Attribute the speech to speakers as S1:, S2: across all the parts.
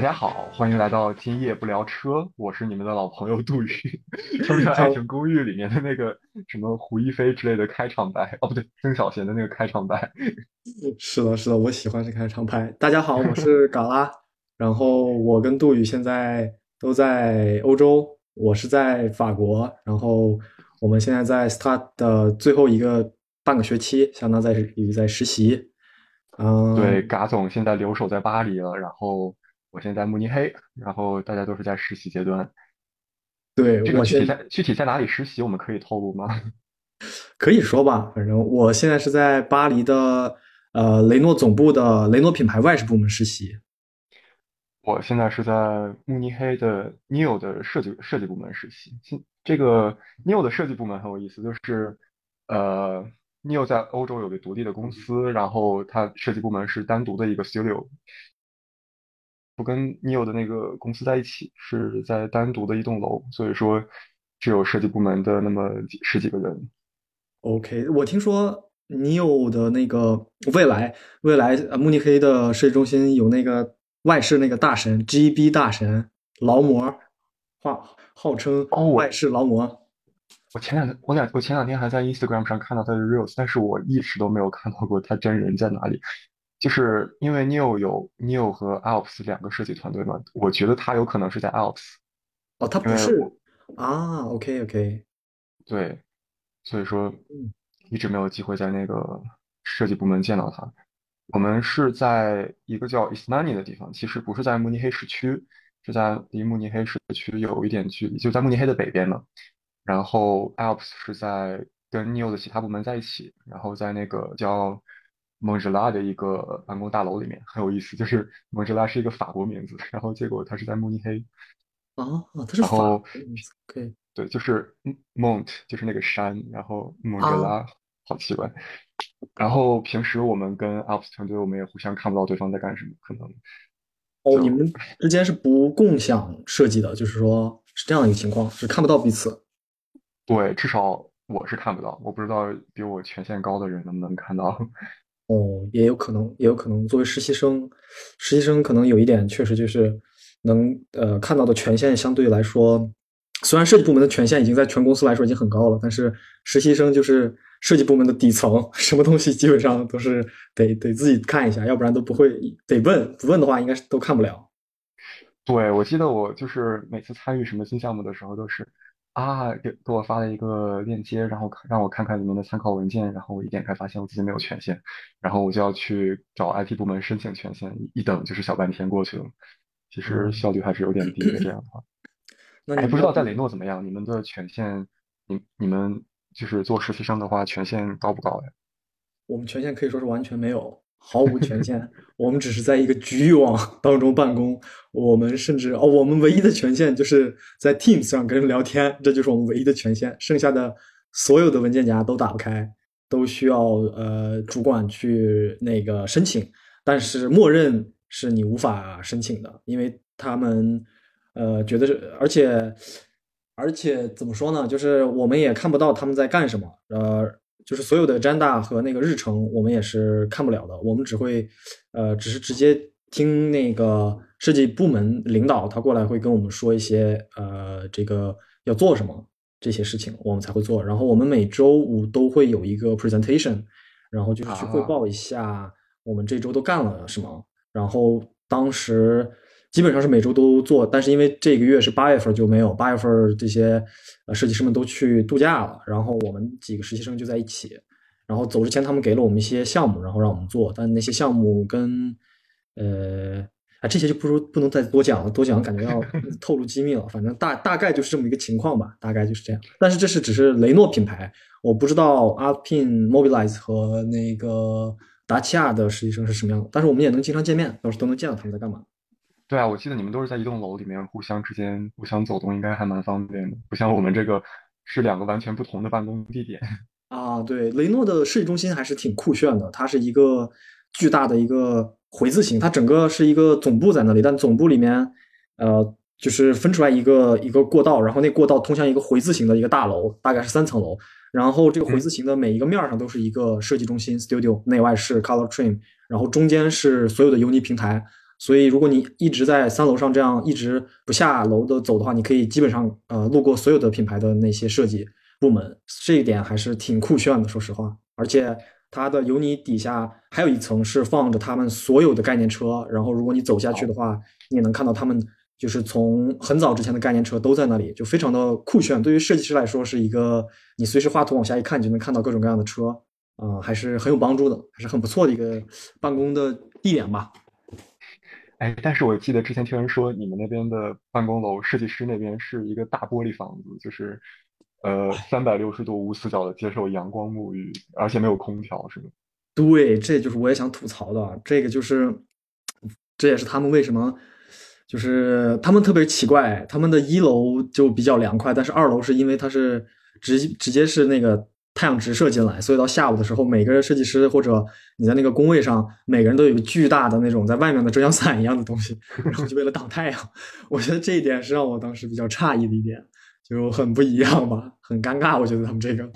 S1: 大家好，欢迎来到今夜不聊车，我是你们的老朋友杜宇，说说《爱情公寓》里面的那个什么胡一菲之类的开场白，哦不对，曾小贤的那个开场白。
S2: 是的，是的，我喜欢这开场白。大家好，我是嘎拉，然后我跟杜宇现在都在欧洲，我是在法国，然后我们现在在 Start 的最后一个半个学期，相当在于在实习。嗯，
S1: 对，嘎总现在留守在巴黎了，然后我现在在慕尼黑，然后大家都是在实习阶段。
S2: 对，
S1: 这个具体在具体在哪里实习，我们可以透露吗？
S2: 可以说吧，反正我现在是在巴黎的呃雷诺总部的雷诺品牌外事部门实习。
S1: 我现在是在慕尼黑的 Neo 的设计设计部门实习。现这个 Neo 的设计部门很有意思，就是呃 Neo 在欧洲有个独立的公司，然后它设计部门是单独的一个 studio，不跟 NIO 的那个公司在一起，是在单独的一栋楼，所以说只有设计部门的那么几十几个人。
S2: OK，我听说你有的那个未来未来呃慕尼黑的设计中心有那个外事那个大神 GB 大神劳模，号号称
S1: 哦
S2: 外事劳模。
S1: 我前两我两我前两天还在 Instagram 上看到他的 reels，但是我一直都没有看到过他真人在哪里。就是因为 Neo 有 Neo 和 Alps 两个设计团队嘛，我觉得他有可能是在 Alps，
S2: 哦，他不是啊，OK OK，
S1: 对，所以说
S2: 嗯
S1: 一直没有机会在那个设计部门见到他。我们是在一个叫 Ismani 的地方，其实不是在慕尼黑市区，是在离慕尼黑市区有一点距离，就在慕尼黑的北边嘛。然后 Alps 是在跟 Neo 的其他部门在一起，然后在那个叫蒙日拉的一个办公大楼里面，很有意思，就是蒙日拉是一个法国名字，然后结果它是在慕尼黑，
S2: 哦，他是法国名字
S1: 对，就是 Mont 就是那个山，然后蒙日拉，好奇怪。然后平时我们跟 Alps 团队，我们也互相看不到对方在干什么，可能
S2: 哦，你们之间是不共享设计的，就是说是这样一个情况，是看不到彼此。
S1: 对，至少我是看不到，我不知道比我权限高的人能不能看到。
S2: 哦，也有可能，也有可能作为实习生，实习生可能有一点确实就是能呃看到的权限相对来说，虽然设计部门的权限已经在全公司来说已经很高了，但是实习生就是设计部门的底层，什么东西基本上都是得得自己看一下，要不然都不会得问，不问的话应该是都看不了。
S1: 对，我记得我就是每次参与什么新项目的时候，都是啊，给给我发了一个链接，然后让我看看里面的参考文件，然后我一点开发现我自己没有权限，然后我就要去找 IT 部门申请权限，一等就是小半天过去了，其实
S2: 嗯
S1: 效率还是有点低的。这样的话，哎，
S2: 那你
S1: 不知道在雷诺怎么样？你们的权限，你你们就是做实习生的话，权限高不高呀？
S2: 我们权限可以说是完全没有，毫无权限。我们只是在一个局域网当中办公。我们甚至哦，我们唯一的权限就是在 Teams 上跟人聊天，这就是我们唯一的权限。剩下的所有的文件夹都打不开，都需要呃主管去那个申请，但是默认是你无法申请的，因为他们呃觉得是，而且而且怎么说呢？就是我们也看不到他们在干什么，呃，就是所有的 agenda 和那个日程，我们也是看不了的。我们只会，呃，只是直接听那个设计部门领导他过来会跟我们说一些，呃，这个要做什么这些事情，我们才会做。然后我们每周五都会有一个 presentation，然后就是去汇
S1: 啊
S2: 报一下我们这周都干了什么。然后当时基本上是每周都做，但是因为这个月是八月份就没有，八月份这些呃设计师们都去度假了，然后我们几个实习生就在一起，然后走之前他们给了我们一些项目，然后让我们做，但那些项目跟呃。啊，这些就不如不能再多讲了，多讲感觉要 透露机密了。反正大大概就是这么一个情况吧，大概就是这样。但是这是只是雷诺品牌，我不知道 Alpine、Mobilize 和那个达契亚的实习生是什么样的，但是我们也能经常见面，到时候都能见到他们在干嘛。
S1: 对啊，我记得你们都是在一栋楼里面互相之间互相走动，应该还蛮方便的，不像我们这个是两个完全不同的办公地点。
S2: 啊，对，雷诺的设计中心还是挺酷炫的，它是一个巨大的一个回字形，它整个是一个总部在那里，但总部里面，呃，就是分出来一个一个过道，然后那过道通向一个回字形的一个大楼，大概是三层楼，然后这个回字形的每一个面上都是一个设计中心 studio，内外是 color trim，然后中间是所有的 Uni 平台，所以如果你一直在三楼上这样一直不下楼的走的话，你可以基本上呃路过所有的品牌的那些设计部门，这一点还是挺酷炫的，说实话。而且它的油泥底下还有一层是放着他们所有的概念车，然后如果你走下去的话，你也能看到他们就是从很早之前的概念车都在那里，就非常的酷炫。对于设计师来说，是一个你随时画图往下一看你就能看到各种各样的车，啊、还是很有帮助的，还是很不错的一个办公的地点吧。
S1: 哎，但是我记得之前听人说，你们那边的办公楼设计师那边是一个大玻璃房子，就是呃三百六十度无死角的接受阳光沐浴，而且没有空调，是吗？
S2: 对，这就是我也想吐槽的，这个就是，这也是他们为什么，就是他们特别奇怪，他们的一楼就比较凉快，但是二楼是因为它是直直接是那个太阳直射进来，所以到下午的时候，每个设计师或者你在那个工位上，每个人都有一个巨大的那种在外面的遮阳伞一样的东西，然后就为了挡太阳。我觉得这一点是让我当时比较诧异的一点，就很不一样吧，很尴尬。我觉得他们这个。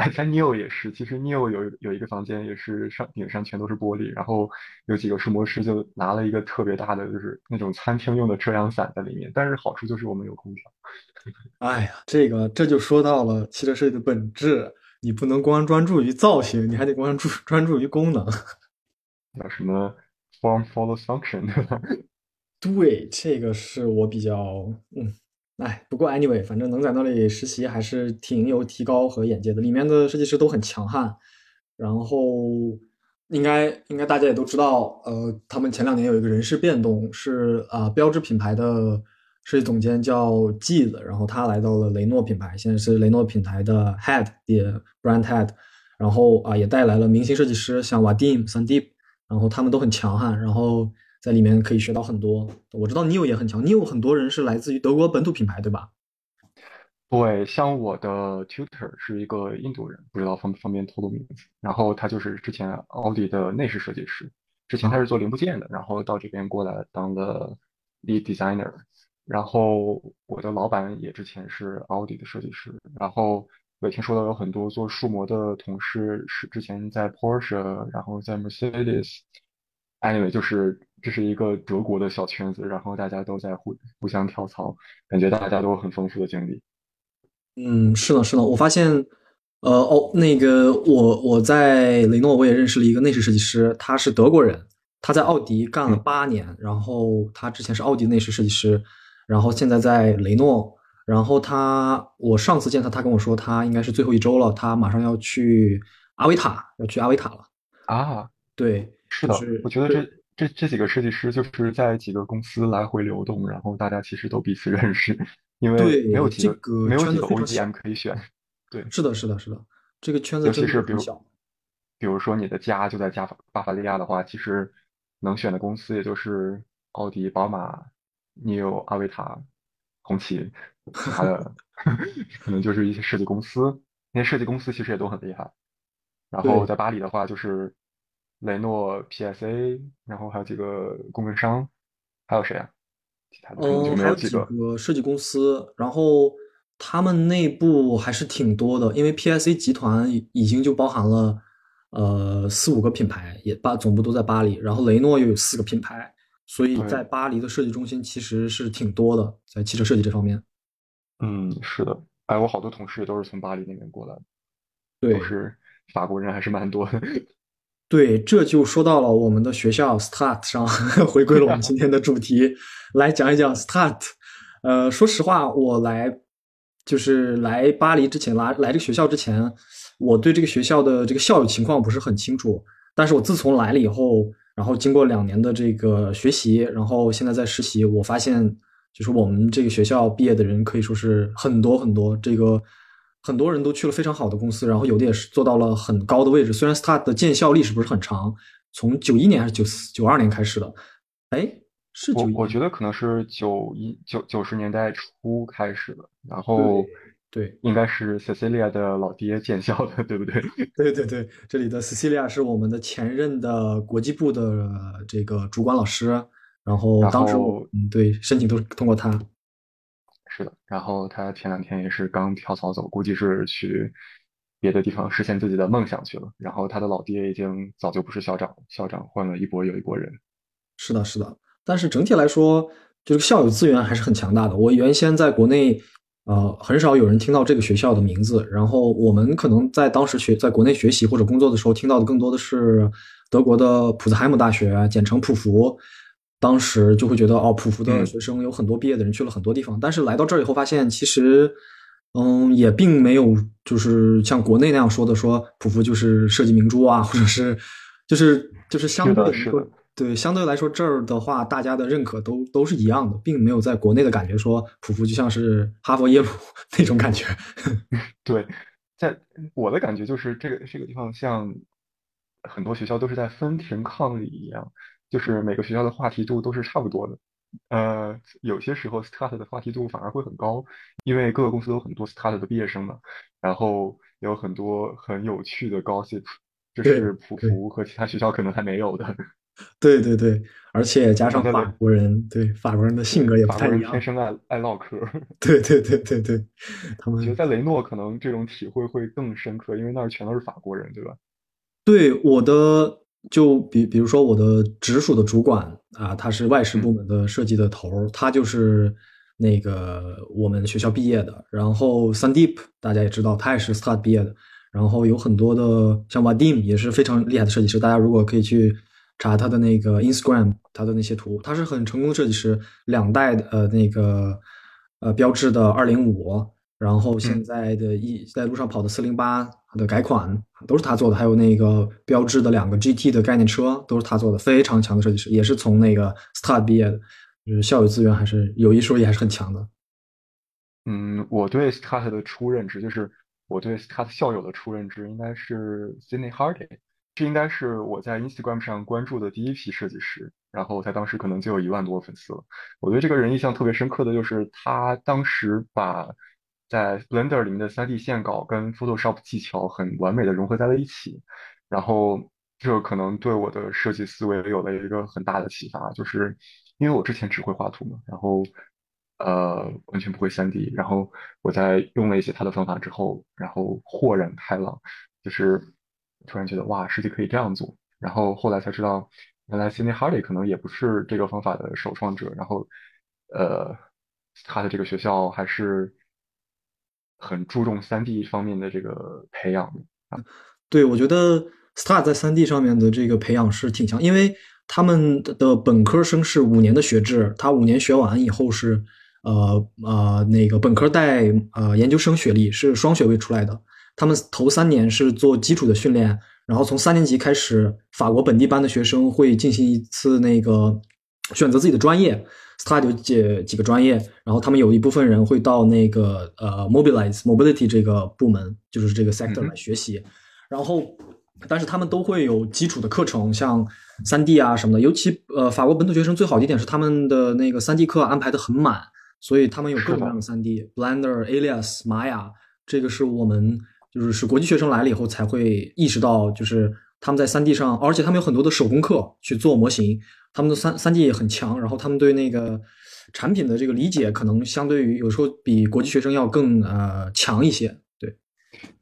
S1: 哎，在 Neo 也是，其实 Neo 有有一个房间也是上顶上全都是玻璃，然后有几个设模师就拿了一个特别大的，就是那种餐厅用的遮阳伞在里面，但是好处就是我们有空调。
S2: 哎呀，这个这就说到了汽车设计的本质，你不能光专注于造型，你还得关注专注于功能。
S1: 叫什么 form follows function，对吧？
S2: 对，这个是我比较嗯，哎，不过 anyway，反正能在那里实习还是挺有提高和眼界的。里面的设计师都很强悍，然后应该应该大家也都知道，呃，他们前两年有一个人事变动，是啊、标志品牌的设计总监叫 G 子，然后他来到了雷诺品牌，现在是雷诺品牌的 head 也 brand head，然后啊、也带来了明星设计师像 Vadim、Sandeep，然后他们都很强悍，然后在里面可以学到很多。我知道 Neo 也很强，Neo 很多人是来自于德国本土品牌，对吧？
S1: 对，像我的 tutor 是一个印度人，不知道方不方便透露名字。然后他就是之前奥迪的内饰设计师，之前他是做零部件的，然后到这边过来当了 lead designer。然后我的老板也之前是奥迪的设计师，然后我也听说到有很多做数模的同事是之前在 Porsche，然后在 Mercedes。Anyway，就是这是一个德国的小圈子，然后大家都在互互相跳槽，感觉大家都有很丰富的经历。
S2: 嗯，是的，是的，我发现，呃，哦，那个我我在雷诺我也认识了一个内饰设计师，他是德国人，他在奥迪干了
S1: 嗯
S2: 八年，然后他之前是奥迪内饰设计师，然后现在在雷诺，然后他我上次见他，他跟我说他应该是最后一周了，他马上要去阿维塔，要去阿维塔了。
S1: 啊，
S2: 对，
S1: 是的，
S2: 就是
S1: 我觉得这这这几个设计师就是在几个公司来回流动，然后大家其实都彼此 认识，因为没有几个
S2: 这个
S1: 没有几个 OEM 可以选。对，
S2: 是的，是的，是的，这个圈子
S1: 尤
S2: 真
S1: 其是比如。比如说你的家就在加法巴伐利亚的话，其实能选的公司也就是奥迪、宝马、你有、阿维塔、红旗，其他的 可能就是一些设计公司，那些设计公司其实也都很厉害。然后
S2: 对
S1: 在巴黎的话，就是雷诺、PSA，然后还有几个供应商，还有谁啊？其他的就
S2: 嗯，还有几
S1: 没有几个。
S2: 个设计公司，然后他们内部还是挺多的，因为 PSA 集团已已经就包含了呃四五个品牌，也巴总部都在巴黎，然后雷诺又有四个品牌，所以
S1: 对
S2: 在巴黎的设计中心其实是挺多的，在汽车设计这方面。
S1: 嗯，是的。哎，我好多同事也都是从巴黎那边过来的，
S2: 对
S1: 都是法国人，还是蛮多的。
S2: 对，这就说到了我们的学校 Start 上，回归了我们今天的主题，来讲一讲 Start。呃，说实话，我来就是来巴黎之前，来来这个学校之前，我对这个学校的这个校友情况不是很清楚。但是我自从来了以后，然后经过两年的这个学习，然后现在在实习，我发现就是我们这个学校毕业的人可以说是很多很多，这个很多人都去了非常好的公司，然后有的也是做到了很高的位置。虽然 Start 的建校历史不是很长，从九一年还是九四九二年开始的，哎，是
S1: 我我觉得可能是九一九九十年代初开始的，然后
S2: 对
S1: 应该是 Cecilia 的老爹建校的，对不对？
S2: 对对对，这里的 Cecilia 是我们的前任的国际部的这个主管老师，然后当时嗯对申请都是通过他。
S1: 是的，然后他前两天也是刚跳槽走，估计是去别的地方实现自己的梦想去了。然后他的老爹已经早就不是校长了，校长换了一波又一波人。
S2: 是的，是的。但是整体来说，就是校友资源还是很强大的。我原先在国内，呃，很少有人听到这个学校的名字。然后我们可能在当时学在国内学习或者工作的时候，听到的更多的是德国的普兹海姆大学，简称普福。当时就会觉得，哦，普福的学生有很多毕业的人去了很多地方。但是来到这儿以后，发现其实，嗯，也并没有就是像国内那样说的，说普福就是设计明珠啊，或者是就是就是相对
S1: 来说。
S2: 对，相对来说这儿的话，大家的认可都都是一样的，并没有在国内的感觉说普福就像是哈佛耶鲁 那种感觉。
S1: 对，在我的感觉就是这个这个地方像很多学校都是在分庭抗礼一样，就是每个学校的话题度都是差不多的。呃，有些时候 start 的话题度反而会很高，因为各个公司都有很多 start 的毕业生嘛，然后有很多很有趣的 gossip，就是普福和其他学校可能还没有的。
S2: 对对对，而且加上法国人，对法国人的性格也不太一
S1: 样，天生爱爱唠嗑。
S2: 对对对对对，他们
S1: 觉得在雷诺可能这种体会会更深刻，因为那儿全都是法国人，对吧？
S2: 对我的，就比比如说我的直属的主管啊，他是外事部门的设计的头儿，他就是那个我们学校毕业的。然后 Sandeep 大家也知道，他也是 Start 毕业的。然后有很多的像 Vadim 也是非常厉害的设计师，大家如果可以去。查他的那个 Instagram，他的那些图，他是很成功的设计师，两代的呃那个呃标志的二零五，然后现在的一在路上跑的四零八的改款都是他做的，还有那个标志的两个 GT 的概念车都是他做的，非常强的设计师，也是从那个 Start 毕业的，就是校友资源还是有一说一还是很强的。
S1: 嗯，我对 Start 的初认知就是我对 Start 校友的初认知应该是 Sydney Hardy。这应该是我在 Instagram 上关注的第一批设计师，然后他当时可能就有一万多粉丝了。我对这个人印象特别深刻的就是他当时把在 Blender 里面的 3D 线稿跟 Photoshop 技巧很完美的融合在了一起，然后这可能对我的设计思维有了一个很大的启发，就是因为我之前只会画图嘛，然后呃完全不会 3D，然后我在用了一些他的方法之后，然后豁然开朗，就是。突然觉得哇，设计可以这样做，然后后来才知道，原来 Cindy Hardy 可能也不是这个方法的首创者，然后，呃，他的这个学校还是很注重 3D 方面的这个培养啊。
S2: 对，我觉得 Star 在 3D 上面的这个培养是挺强，因为他们的本科生是五年的学制，他五年学完以后是呃呃那个本科带呃研究生学历，是双学位出来的。他们头三年是做基础的训练，然后从三年级开始，法国本地班的学生会进行一次那个选择自己的专业，study 几几个专业，然后他们有一部分人会到那个呃 mobilize mobility 这个部门，就是这个 sector 来学习，然后但是他们都会有基础的课程，像三 D 啊什么的，尤其呃法国本土学生最好的一点是他们的那个三 D 课安排的很满，所以他们有各种各样的三 D，Blender、Alias、Maya，这个是我们。就是是国际学生来了以后才会意识到，就是他们在三 D 上，而且他们有很多的手工课去做模型，他们的三三 D 也很强，然后他们对那个产品的这个理解，可能相对于有时候比国际学生要更呃强一些。对，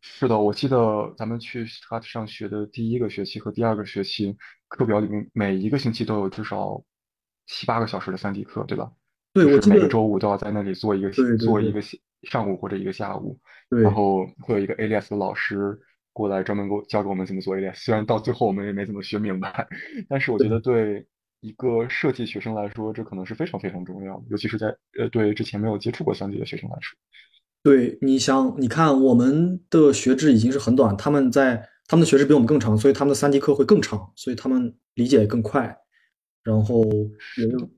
S1: 是的，我记得咱们去 Start 上学的第一个学期和第二个学期，课表里面每一个星期都有至少七八个小时的三 D 课，对吧？
S2: 对，我记
S1: 得每个周五都要在那里做一个做一个上午或者一个下午。然后会有一个 ALS 的老师过来专门给我教给我们怎么做 ALS，虽然到最后我们也没怎么学明白，但是我觉得对一个设计学生来说，这可能是非常非常重要的，尤其是在呃对之前没有接触过三 D 的学生来说。
S2: 对，你想，你看我们的学制已经是很短，他们在他们的学制比我们更长，所以他们的三 D 课会更长，所以他们理解也更快，然后也有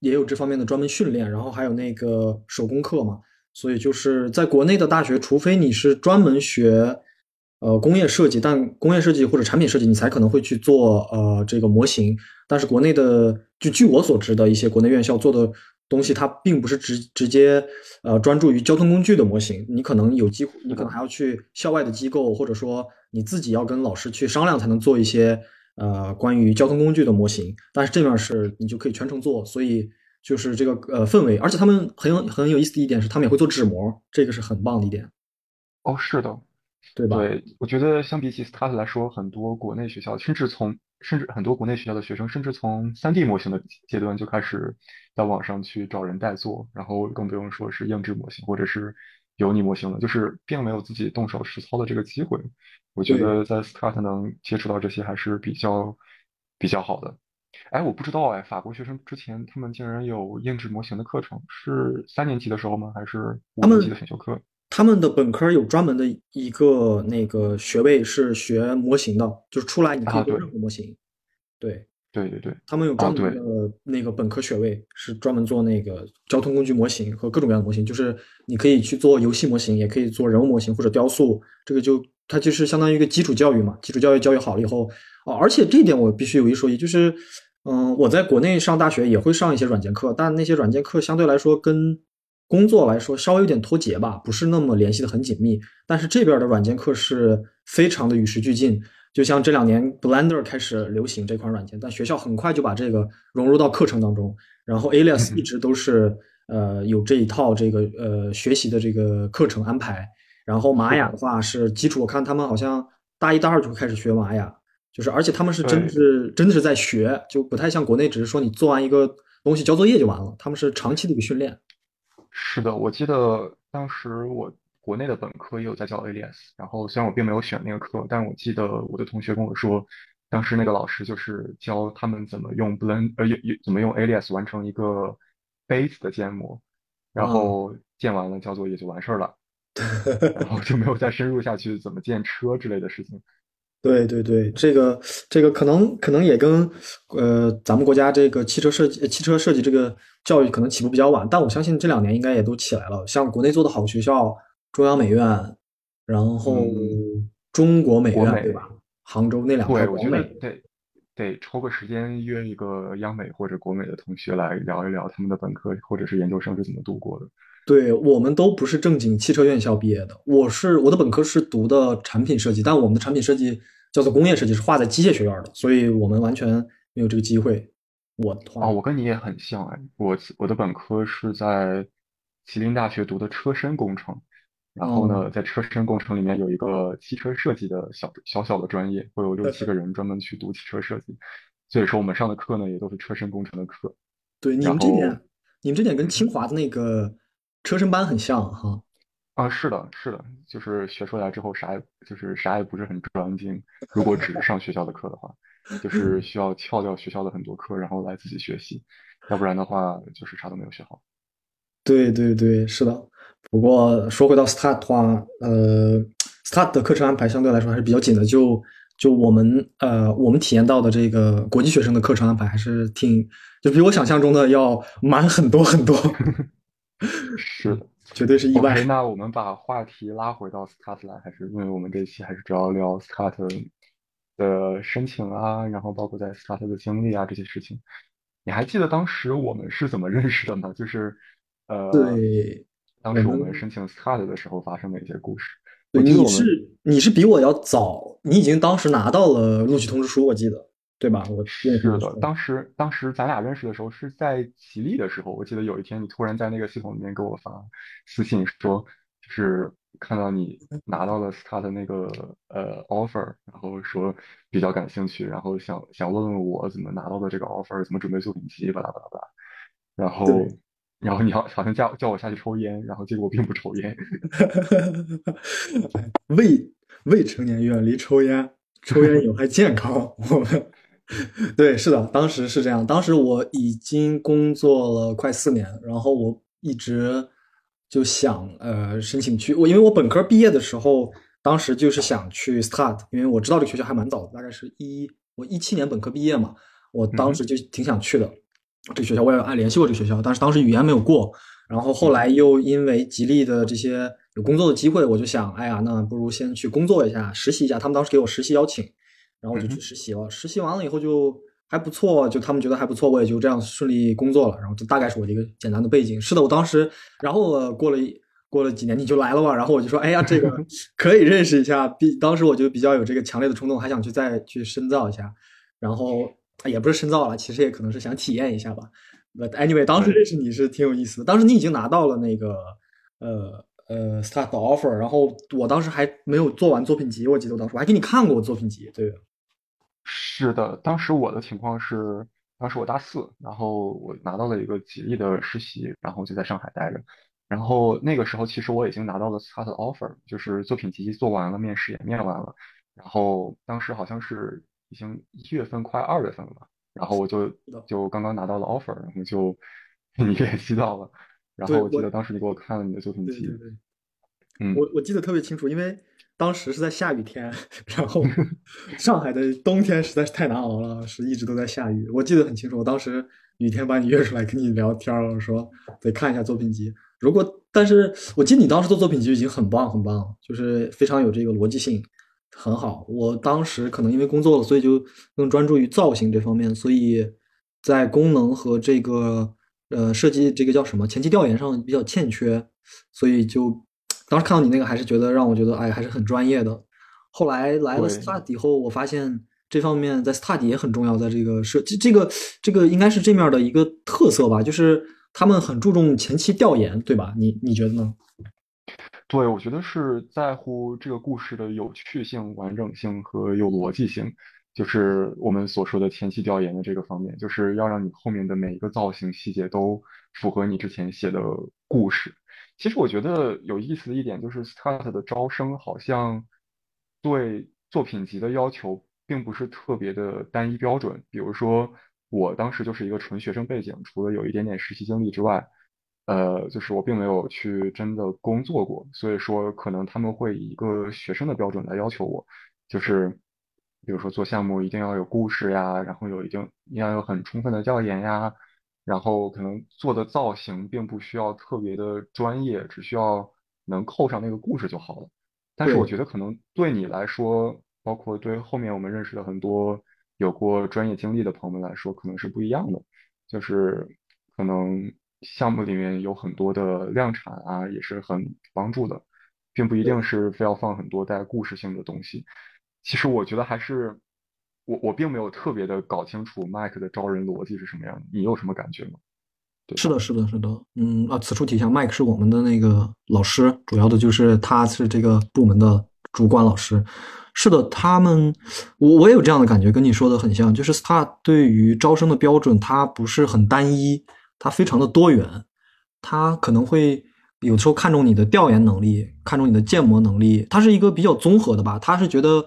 S2: 也有这方面的专门训练，然后还有那个手工课嘛。所以就是在国内的大学，除非你是专门学，呃，工业设计，但工业设计或者产品设计，你才可能会去做呃这个模型。但是国内的，就据我所知的一些国内院校做的东西，它并不是直直接呃专注于交通工具的模型。你可能有机会，你可能还要去校外的机构，或者说你自己要跟老师去商量，才能做一些呃关于交通工具的模型。但是这面是你就可以全程做，所以。就是这个呃氛围，而且他们很有很有意思的一点是，他们也会做纸模，这个是很棒的一点。
S1: 哦，是的，
S2: 对吧？
S1: 对，我觉得相比起 Start 来说，很多国内学校，甚至从甚至很多国内学校的学生，甚至从 3D 模型的阶段就开始在网上去找人代做，然后更不用说是硬质模型或者是油泥模型了，就是并没有自己动手实操的这个机会。我觉，得在 Start 能接触到这些还是比较比较好的。哎，我不知道哎，法国学生之前他们竟然有硬质模型的课程，是三年级的时候吗？还是五年级的选修课？
S2: 他们的本科有专门的一个那个学位是学模型的，就是出来你可以
S1: 啊，
S2: 做任何模型。对，
S1: 对对对，
S2: 他们有
S1: 哦，
S2: 专门的，那个本科学位，是专门做那个交通工具模型和各种各样的模型，就是你可以去做游戏模型，也可以做人物模型或者雕塑。这个就它就是相当于一个基础教育嘛，基础教育教育好了以后，哦，而且这一点我必须有一说一，就是嗯，我在国内上大学也会上一些软件课，但那些软件课相对来说跟工作来说稍微有点脱节吧，不是那么联系的很紧密。但是这边的软件课是非常的与时俱进，就像这两年 Blender 开始流行这款软件，但学校很快就把这个融入到课程当中。然后 Alias 一直都是呃有这一套这个呃学习的这个课程安排。然后玛，雅的话是基础，我看他们好像大一大二就会开始学玛雅，就是而且他们是真的。是真的是在学，就不太像国内只是说你做完一个东西交作业就完了，他们是长期的一个训练。
S1: 是的，我记得当时我国内的本科也有在教 Alias，然后虽然我并没有选那个课，但我记得我的同学跟我说，当时那个老师就是教他们怎么用 Blend，呃，用用怎么用 Alias 完成一个杯子的建模，然
S2: 啊，
S1: 后建完了交作业就完事儿了，然后就没有再深入下去怎么建车之类的事情。
S2: 对对对，这个这个可能可能也跟呃咱们国家这个汽车设计呃汽车设计这个教育可能起步比较晚，但我相信这两年应该也都起来了。像国内做的好学校，中央美院，然后
S1: 嗯，
S2: 中国美院，对吧？杭州那两个
S1: 我觉得得得抽个时间约一个央美或者国美的同学来聊一聊他们的本科或者是研究生是怎么度过的。
S2: 对，我们都不是正经汽车院校毕业的。我是我的本科是读的产品设计，但我们的产品设计叫做工业设计，是画在机械学院的，所以我们完全没有这个机会。我的
S1: 哦，
S2: 话，
S1: 我跟你也很像哎，我我的本科是在吉林大学读的车身工程，然后
S2: 哦，
S1: 呢，在车身工程里面有一个汽车设计的小小小的专业，会有六七个人专门去读汽车设计，所以说我们上的课呢也都是车身工程的课。
S2: 对，你们这点，你们这点跟
S1: 嗯，
S2: 清华的那个车身班很像哈。
S1: 啊，是的，是的，就是学出来之后啥也就是啥也不是很专精，如果只是上学校的课的话，就是需要翘掉学校的很多课，然后来自己学习，要不然的话就是啥都没有学好。
S2: 对对对，是的。不过说回到 Start 的话，呃，Start 的课程安排相对来说还是比较紧的。就就我们呃，我们体验到的这个国际学生的课程安排还是挺，就比我想象中的要满很多很多，
S1: 是的。
S2: 绝对是意外。
S1: 那我们把话题拉回到 Start 来，还是因为我们这一期还是主要聊 Start 的申请啊，然后包括在 Start 的经历啊这些事情。你还记得当时我们是怎么认识的吗？就是呃，
S2: 对，
S1: 当时我们申请 Start 的时候发生的一些故事。
S2: 对你是你是比我要早，你已经当时拿到了录取通知书，我记得，对吧？我认识
S1: 的，
S2: 的。
S1: 当时当时咱俩认识的时候是在吉利的时候，我记得有一天你突然在那个系统里面给我发私信说，就是看到你拿到了 Start 的那个呃 offer，然后说比较感兴趣，然后想想问问我怎么拿到的这个 offer，怎么准备做笔记，巴拉巴拉巴拉，然后。然后你好好像叫叫我下去抽烟，然后结果我并不抽烟，
S2: 未未成年远离抽烟，抽烟有害健康。我们 对，是的，当时是这样。当时我已经工作了快四年，然后我一直就想呃申请去我，因为我本科毕业的时候，当时就是想去 Start，因为我知道这个学校还蛮早的，大概是一我一七年本科毕业嘛，我当时就挺想去的。这个学校我也按联系过这个学校，但是当时语言没有过，然后后来又因为吉利的这些有工作的机会，我就想，哎呀，那不如先去工作一下，实习一下。他们当时给我实习邀请，然后我就去实习了。实习完了以后就还不错，就他们觉得还不错，我也就这样顺利工作了。然后这大概是我的一个简单的背景。是的，我当时，然后我过了一过了几年你就来了嘛，然后我就说，哎呀，这个 可以认识一下。比当时我就比较有这个强烈的冲动，还想去再去深造一下。然后也不是深造了，其实也可能是想体验一下吧。But anyway，当时，认识你是挺有意思的。当时你已经拿到了那个呃呃 start offer，然后我当时还没有做完作品集，我记得我当时我还给你看过我作品集，对。
S1: 是的，当时我的情况是，当时我大四，然后我拿到了一个吉利的实习，然后就在上海待着。然后那个时候，其实我已经拿到了 start 的 offer，就是作品集做完了，面试也面完了。然后当时好像是已经一月份快二月份了吧，然后我就就刚刚拿到了 offer，然后就 你联系到了。然后我记得当时你给我看了你的作品集，
S2: 嗯，我我记得特别清楚，因为。当时是在下雨天，然后上海的冬天实在是太难熬了，是一直都在下雨。我记得很清楚，我当时雨天把你约出来跟你聊天了，说得看一下作品集。如果，但是我记得你当时做作品集已经很棒很棒，就是非常有这个逻辑性，很好。我当时可能因为工作了，所以就更专注于造型这方面，所以在功能和这个呃设计这个叫什么前期调研上比较欠缺，所以就。当时看到你那个，还是觉得让我觉得，哎，还是很专业的。后来来了 Start 以后，我发现这方面在 Start 也很重要，在这个设计，这个这个应该是这面的一个特色吧，就是他们很注重前期调研，对吧？你你觉得呢？
S1: 对，我觉得是在乎这个故事的有趣性、完整性和有逻辑性，就是我们所说的前期调研的这个方面，就是要让你后面的每一个造型细节都符合你之前写的故事。其实我觉得有意思的一点就是 Start 的招生好像对作品集的要求并不是特别的单一标准。比如说我当时就是一个纯学生背景，除了有一点点实习经历之外，呃，就是我并没有去真的工作过，所以说可能他们会以一个学生的标准来要求我，就是比如说做项目一定要有故事呀，然后有一定要有很充分的调研呀。然后可能做的造型并不需要特别的专业，只需要能扣上那个故事就好了。但是我觉得可能对你来说，包括对后面我们认识的很多有过专业经历的朋友们来说，可能是不一样的。就是可能项目里面有很多的量产啊，也是很帮助的，并不一定是非要放很多带故事性的东西。其实我觉得还是。我我并没有特别的搞清楚麦克的招人逻辑是什么样的，你有什么感觉吗？
S2: 对是的，是的，是的，嗯啊，此处提一下，麦克是我们的那个老师，主要的就是他是这个部门的主管老师。是的，他们我我也有这样的感觉，跟你说的很像，就是他对于招生的标准，他不是很单一，他非常的多元，他可能会有时候看重你的调研能力，看重你的建模能力，他是一个比较综合的吧，他是觉得。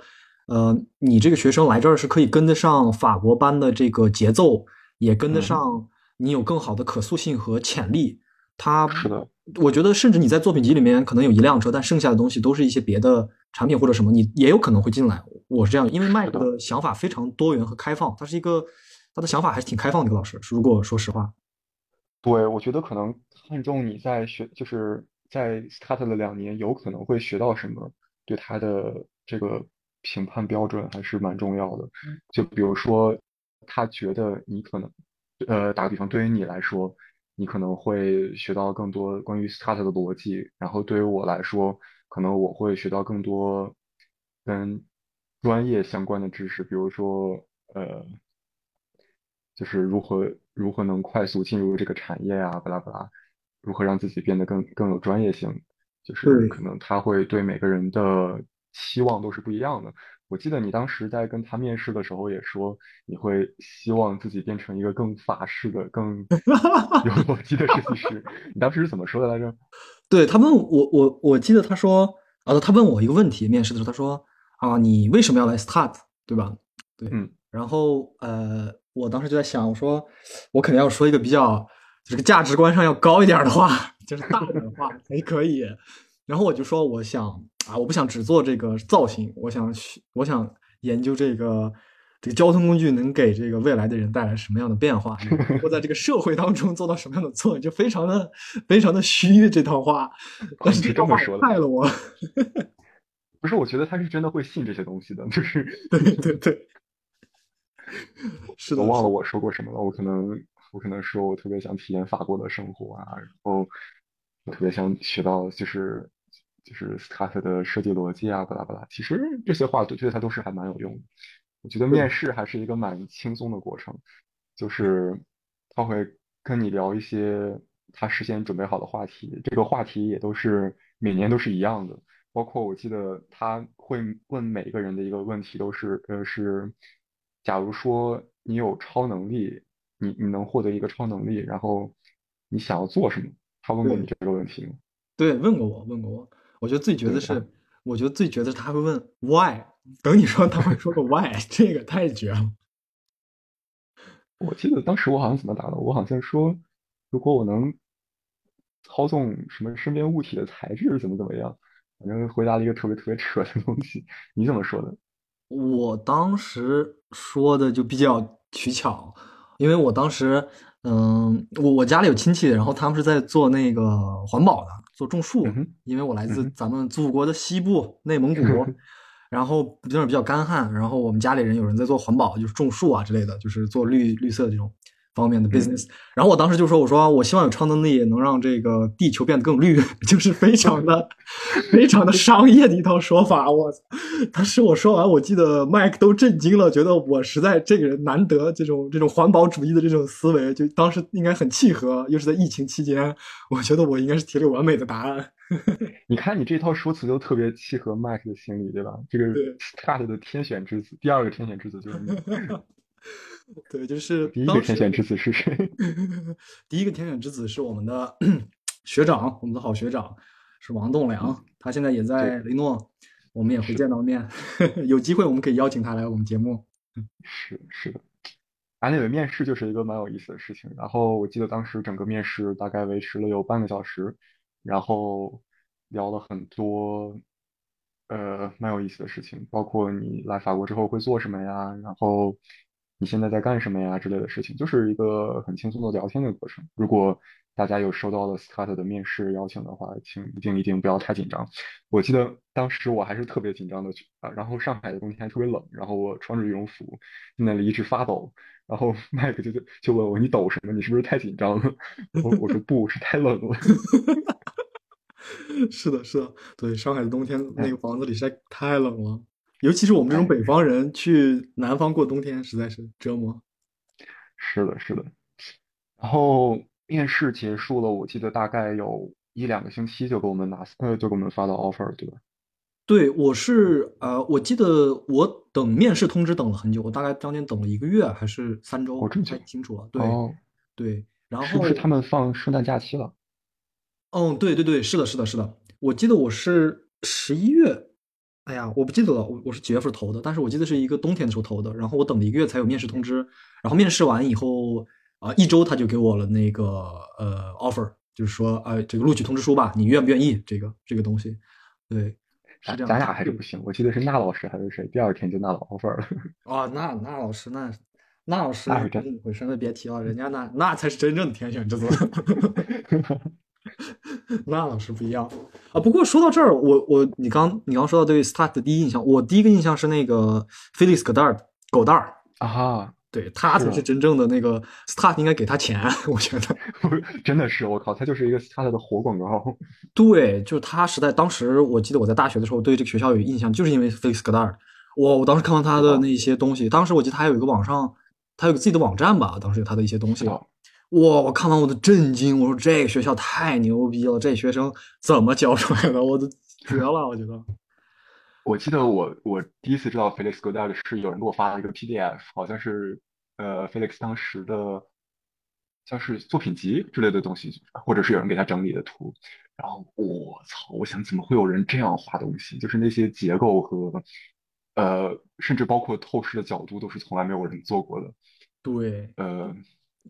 S2: 呃，你这个学生来这儿是可以跟得上法国班的这个节奏，也跟得上你有更好的可塑性和潜力。他
S1: 是的，
S2: 我觉得甚至你在作品集里面可能有一辆车，但剩下的东西都是一些别的产品或者什么，你也有可能会进来。我是这样，因为麦克的想法非常多元和开放，他是一个他的想法还是挺开放的一个老师。如果说实话，
S1: 对，我觉得可能看重你在学，就是在 start 的两年有可能会学到什么，对他的这个。评判标准还是蛮重要的，就比如说，他觉得你可能，呃，打个比方，对于你来说，你可能会学到更多关于 start 的逻辑，然后对于我来说，可能我会学到更多跟专业相关的知识，比如说，呃，就是如何如何能快速进入这个产业啊，巴拉巴拉，如何让自己变得更更有专业性，就是可能他会对每个人的。期望都是不一样的。我记得你当时在跟他面试的时候也说，你会希望自己变成一个更法式的、更 有逻辑的设计师。你当时是怎么说的来着？
S2: 对他问我，我我记得他说，啊，他问我一个问题，面试的时候他说，啊，你为什么要来 Start，对吧？对，
S1: 嗯。
S2: 然后呃，我当时就在想，我说我肯定要说一个比较这个价值观上要高一点的话，就是大的话才可以。然后我就说，我想。啊，我不想只做这个造型，我想我想研究这个这个交通工具能给这个未来的人带来什么样的变化，或在这个社会当中做到什么样的作用，就非常的非常的虚这套话。但是
S1: 这么说
S2: 害了我。
S1: 不是，我觉得他是真的会信这些东西的，就是
S2: 对对对，是的。
S1: 我忘了我说过什么了，我可能我可能说我特别想体验法国的生活啊，然后我特别想学到就是。就是 Start 的设计逻辑啊，巴拉巴拉。其实这些话都觉得它都是还蛮有用的。我觉得面试还是一个蛮轻松的过程，就是他会跟你聊一些他事先准备好的话题，这个话题也都是每年都是一样的。包括我记得他会问每一个人的一个问题都是，呃，是，假如说你有超能力，你你能获得一个超能力，然后你想要做什么？他问过你这个问题吗？
S2: 对，问过我，问过我。我觉得最绝的是，我觉得最绝的是他会问 why，等你说他会说个 why，这个太绝了。
S1: 我记得当时我好像怎么答的？我好像说，如果我能操纵什么身边物体的材质，怎么怎么样，反正回答了一个特别特别扯的东西。你怎么说的？
S2: 我当时说的就比较取巧，因为我当时，嗯，我我家里有亲戚，然后他们是在做那个环保的，做种树。
S1: 嗯，
S2: 因为我来自咱们祖国的西部内蒙古，然后那儿比较干旱，然后我们家里人有人在做环保，就是种树啊之类的，就是做绿绿色这种方面的
S1: 嗯
S2: business。然后我当时就说：“我说我希望有超能力，能让这个地球变得更绿，就是非常的非常的商业的一套说法。”我操！当时我说完，我记得麦克都震惊了，觉得我实在这个人难得这种这种环保主义的这种思维，就当时应该很契合，又是在疫情期间，我觉得我应该是提了完美的答案。
S1: 你看你这套说辞都特别契合麦克的心理，对吧？这个
S2: 对
S1: Scott 的天选之子，第二个天选之子就是你，
S2: 对，就是
S1: 第一个天选之子是谁？
S2: 第一个天选之子是我们的 学长，我们的好学长是王栋梁，他现在也在，雷诺，我们也会见到面，有机会我们可以邀请他来我们节目。
S1: 是是的。安利的面试就是一个蛮有意思的事情。然后我记得当时整个面试大概维持了有半个小时，然后聊了很多呃蛮有意思的事情，包括你来法国之后会做什么呀，然后你现在在干什么呀之类的事情，就是一个很轻松的聊天的过程。如果大家有收到了 Scott 的面试邀请的话，请一定一定不要太紧张。我记得当时我还是特别紧张的去啊，然后上海的冬天特别冷，然后我穿着羽绒服在那里一直发抖，然后 麦克就就就问我你抖什么？你是不是太紧张了？我我说不是太冷了。
S2: 是的，是的，对，上海的冬天那个房子里实在太冷了，尤其是我们这种
S1: 哎，
S2: 北方人去南方过冬天，实在是折磨。
S1: 是的，是的。然后面试结束了，我记得大概有一两个星期就给我们拿呃就给我们发到 offer，对吧？
S2: 对，我是呃，我记得我等面试通知等了很久，我大概将近等了一个月还是三周，
S1: 我，这
S2: 不太清楚了。对
S1: 哦，
S2: 对，然
S1: 是不是他们放圣诞假期了？
S2: 嗯，对对对，是的，是的，是的，我记得我是十一月，哎呀，我不记得了，我我是几月份投的，但是我记得是一个冬天的时候投的，然后我等了一个月才有面试通知，然后面试完以后啊、一周他就给我了那个呃 offer，就是说呃这个录取通知书吧，你愿不愿意这个这个东西？对，是这样的。
S1: 咱咱俩还是不行，我记得是那老师还是谁，第二天就拿到 offer 了。
S2: 哦，那那老师那那老师是
S1: 那是真
S2: 怎么回事？那别提了，人家那那才是真正的天选之子。那老师不一样啊。不过说到这儿，我我你刚你刚说到对 Start 的第一印象，我第一个印象是那个 Felix Godard 狗蛋儿，
S1: 啊，
S2: 对他才
S1: 是
S2: 是真正的那个 Start 应该给他钱，我觉得。
S1: 真的是我靠，他就是一个 Star 的活广告。
S2: 对，就是他时代，当时我记得我在大学的时候对这个学校有印象，就是因为 Felix Godard。我我当时看完他的那些东西，当时我记得他还有一个网上，他有个自己的网站吧，当时有他的一些东西。哇！我看完我都震惊，我说这个学校太牛逼了，这学生怎么教出来的？我都绝了，我觉得。
S1: 我记得我我第一次知道 Felix Godard 是有人给我发了一个 PDF，好像是呃 Felix 当时的像是作品集之类的东西，或者是有人给他整理的图。然后我操，我想怎么会有人这样画东西？就是那些结构和呃，甚至包括透视的角度都是从来没有人做过的。
S2: 对，
S1: 呃，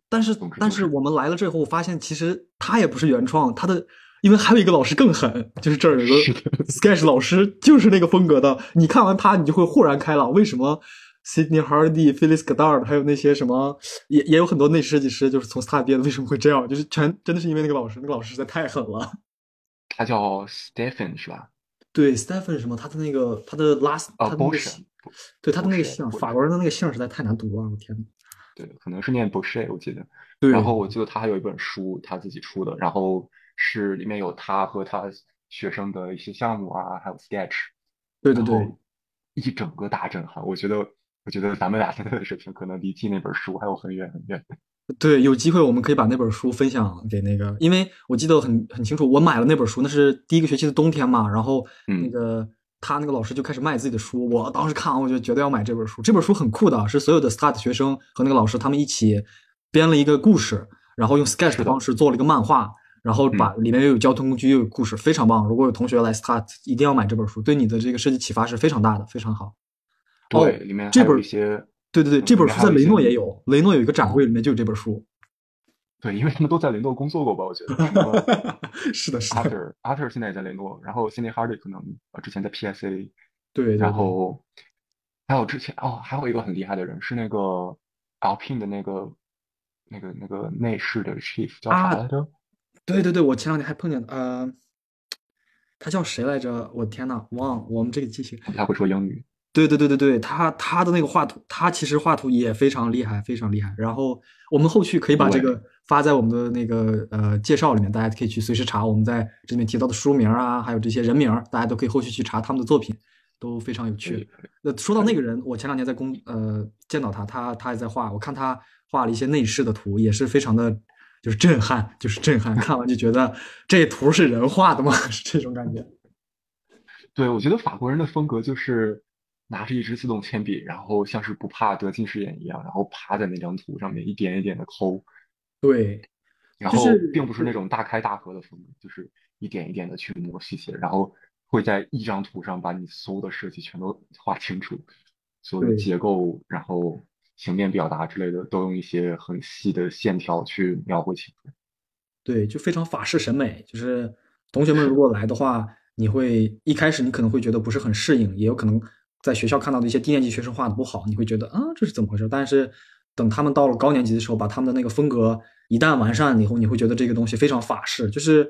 S2: 但是但是我们来了之后，发现其实他也不是原创，他的因为还有一个老师更狠，就是这儿有个 Sketch 老师就是那个风格的，你看完他，你就会豁然开朗，为什么 Sydney Hardy、Phyllis Godard 还有那些什么，也也有很多内设计师就是从 Start 毕业的，为什么会这样？就是全真的是因为那个老师，那个老师实在太狠了。
S1: 他叫 Stephen 是吧？
S2: 对，Stephen 什么，他的那个他的 last，
S1: 啊
S2: 他的那个
S1: Boucher
S2: 姓，对他的那个姓，法国人的那个姓实在太难读了，我天呐。
S1: 对，可能是念 Boucher，我记得。
S2: 对，
S1: 然后我记得他还有一本书，他自己出的，然后是里面有他和他学生的一些项目啊，还有 sketch，
S2: 对对对
S1: 一整个大震撼。我觉得，我觉得咱们俩现在的水平可能离记那本书还有很远很远。
S2: 对，有机会我们可以把那本书分享给那个，因为我记得很很清楚，我买了那本书，那是第一个学期的冬天嘛，然后
S1: 嗯
S2: 那个、他那个老师就开始卖自己的书，我当时看完我就觉得要买这本书，这本书很酷的，是所有的 START 学生和那个老师他们一起编了一个故事，然后用 Sketch
S1: 的
S2: 的方式做了一个漫画，然后把里面又有交通工具又有故事，非常棒。如果有同学来 START，一定要买这本书，对你的这个设计启发是非常大的，非常好。哦
S1: 对，里面
S2: 这本
S1: 一些
S2: 对对对，
S1: 嗯
S2: 这本书在雷诺也有，雷诺有一个展柜，里面就有这本书。
S1: 对，因为他们都在雷诺工作过吧，我觉得。
S2: 是的，是的
S1: ，Arthur Arthur 现在也在雷诺，然后 Cindy Hardy 可能呃之前在 PSA，
S2: 对对对。
S1: 然后还有之前哦，还有一个很厉害的人是那个 Alpine 的那个那个那个内饰的 chief 叫啥
S2: 啊
S1: 来着？
S2: 对对对，我前两天还碰见呃，他叫谁来着？我天呐，忘了。我们这个机器。
S1: 他会说英语。
S2: 对对对对对，他他的那个画图，他其实画图也非常厉害，非常厉害。然后我们后续可以把这个发在我们的那个呃介绍里面，大家可以去随时查我们在这里面提到的书名啊，还有这些人名，大家都可以后续去查他们的作品，都非常有趣。那说到那个人，我前两天在公呃见到他，他他也在画，我看他画了一些内饰的图，也是非常的，就是震撼，就是震撼。看完就觉得这图是人画的吗？是这种感觉。
S1: 对，我觉得法国人的风格就是拿着一支自动铅笔，然后像是不怕得近视眼一样，然后趴在那张图上面一点一点的抠，
S2: 对，
S1: 然后并不是那种大开大合的风格，就是一点一点的去磨细节，然后会在一张图上把你所有的设计全都画清楚，所有的结构，然后形面表达之类的，都用一些很细的线条去描绘清楚。
S2: 对，就非常法式审美。就是同学们如果来的话，你会一开始你可能会觉得不是很适应，也有可能在学校看到的一些低年级学生画的不好，你会觉得啊这是怎么回事？但是等他们到了高年级的时候，把他们的那个风格一旦完善以后，你会觉得这个东西非常法式。就是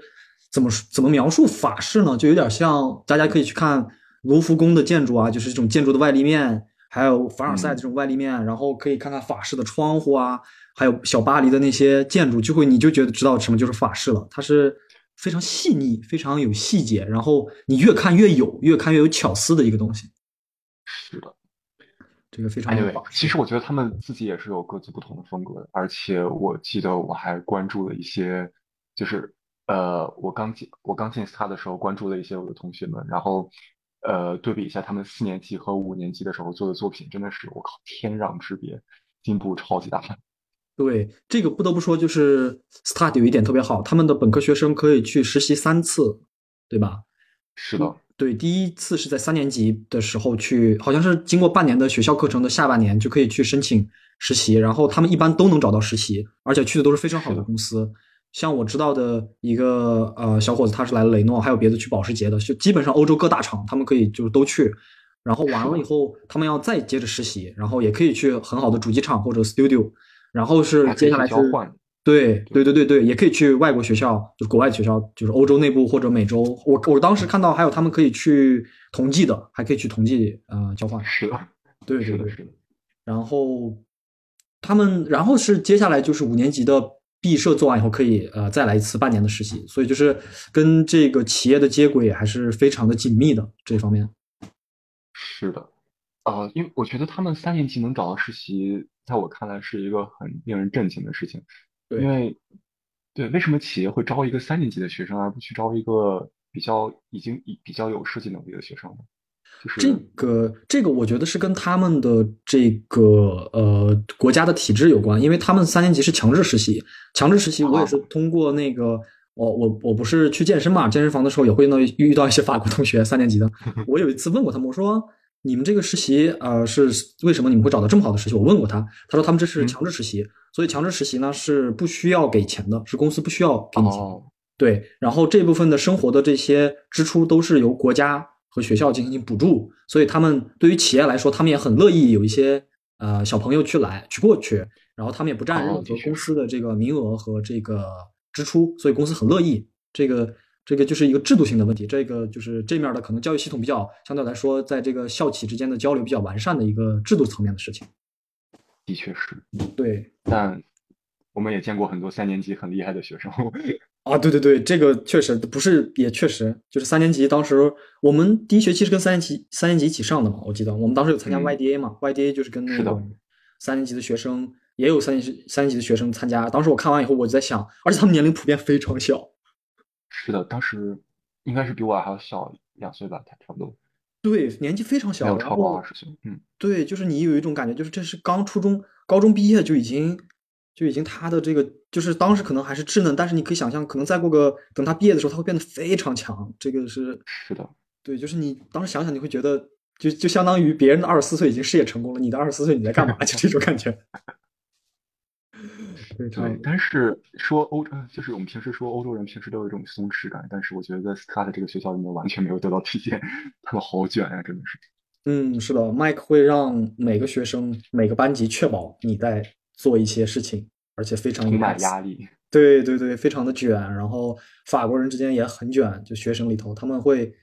S2: 怎么怎么描述法式呢？就有点像大家可以去看卢浮宫的建筑啊，就是这种建筑的外立面。还有凡尔赛这种外立面，然后可以看看法式的窗户啊，还有小巴黎的那些建筑，就会你就觉得知道什么就是法式了。它是非常细腻、非常有细节，然后你越看越有，越看越有巧思的一个东西。
S1: 是的。
S2: 这个非常
S1: Anyway，其实我觉得他们自己也是有各自不同的风格的，而且我记得我还关注了一些，就是呃，我刚进我刚进 STAR 的时候关注了一些我的同学们，然后呃对比一下他们四年级和五年级的时候做的作品，真的是我靠天壤之别，进步超级大。
S2: 对这个不得不说，就是 START 有一点特别好，他们的本科学生可以去实习三次，对吧？
S1: 是的，
S2: 对，第一次是在三年级的时候去，好像是经过半年的学校课程的下半年就可以去申请实习，然后他们一般都能找到实习，而且去的都是非常好的公司。像我知道的一个呃小伙子，他是来了雷诺，还有别的去保时捷的，就基本上欧洲各大厂他们可以就是都去。然后完了以后，他们要再接着实习，然后也可以去很好的主机厂或者 studio，然后是接下来是
S1: 去交换。
S2: 对对对对对，也可以去外国学校，就是国外的学校，就是欧洲内部或者美洲。我我当时看到还有他们可以去同济的，还可以去同济呃交换。
S1: 是的，
S2: 对对对。然后他们，然后是接下来就是五年级的毕设做完以后，可以呃再来一次半年的实习。所以就是跟这个企业的接轨还是非常的紧密的这方面。
S1: 是的，呃，因为我觉得他们三年级能找到实习，在我看来是一个很令人震惊的事情。
S2: 对
S1: 因为，对，为什么企业会招一个三年级的学生，而不去招一个比较已经以比较有设计能力的学生呢？就是
S2: 这个这个，我觉得是跟他们的这个呃国家的体制有关，因为他们三年级是强制实习，强制实习我也是通过那个。我我我不是去健身嘛，健身房的时候也会遇到遇到一些法国同学，三年级的。我有一次问过他们，我说你们这个实习呃是为什么你们会找到这么好的实习？我问过他，他说他们这是强制实习，所以强制实习呢是不需要给钱的，是公司不需要给你钱。
S1: 哦，
S2: 对，然后这部分的生活的这些支出都是由国家和学校进行补助，所以他们对于企业来说，他们也很乐意有一些呃小朋友去来去过去，然后他们也不占任何公司的这个名额和这个支出，所以公司很乐意。这个这个就是一个制度性的问题，这个就是这面的可能教育系统比较相对来说，在这个校企之间的交流比较完善的一个制度层面的事情。
S1: 的确是，
S2: 对，
S1: 但我们也见过很多三年级很厉害的学生。
S2: 啊，对对对，这个确实不是，也确实就是三年级，当时我们第一学期是跟三年级三年级一起上的嘛，我记得我们当时有参加
S1: 嗯
S2: YDA 嘛、y d a 就是跟那个三年级的学生也有三年级三年级的学生参加。当时我看完以后，我就在想，而且他们年龄普遍非常小。
S1: 是的，当时应该是比我还要小两岁吧，差不多。
S2: 对，年纪非常小，
S1: 没有超过二十岁。嗯，
S2: 对，就是你有一种感觉，就是这是刚初中、高中毕业就已经就已经他的这个，就是当时可能还是稚嫩，但是你可以想象，可能再过个等他毕业的时候，他会变得非常强。这个是
S1: 是的，
S2: 对，就是你当时想想，你会觉得就就相当于别人的二十四岁已经事业成功了，你的二十四岁你在干嘛？就这种感觉。对对，
S1: 但是说欧洲，就是我们平时说欧洲人平时都有一种松弛感，但是我觉得在斯卡的这个学校里面完全没有得到体现，他们好卷呀，真的是。
S2: 嗯，是的，麦克会让每个学生、每个班级确保你在做一些事情，而且非常
S1: 充满压力。
S2: 对对对，非常的卷。然后法国人之间也很卷，就学生里头他们会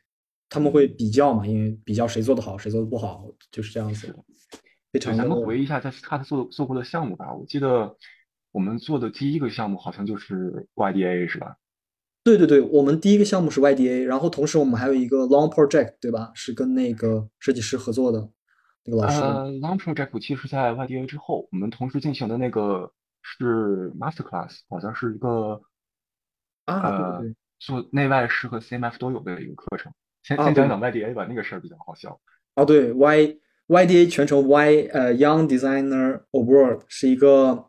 S2: 他们会比较嘛，因为比较谁做的好，谁做的不好，就是这样子。非常。
S1: 咱们回忆一下在斯卡特做做过的项目吧，我记得。我们做的第一个项目好像就是 YDA 是吧？
S2: 对对对，我们第一个项目是 YDA，然后同时我们还有一个 Long Project，对吧？是跟那个设计师合作的那个老师。
S1: 呃，Long Project 其实在 YDA 之后，我们同时进行的那个是 Master Class，好像是一个
S2: 啊，呃、对对
S1: 做内外师和 CMF 都有的一个课程。先先讲讲 YDA 吧，那个事儿比较好笑。
S2: 啊，对，Y YDA 全称 Y 呃 Young Designer Award 是一个。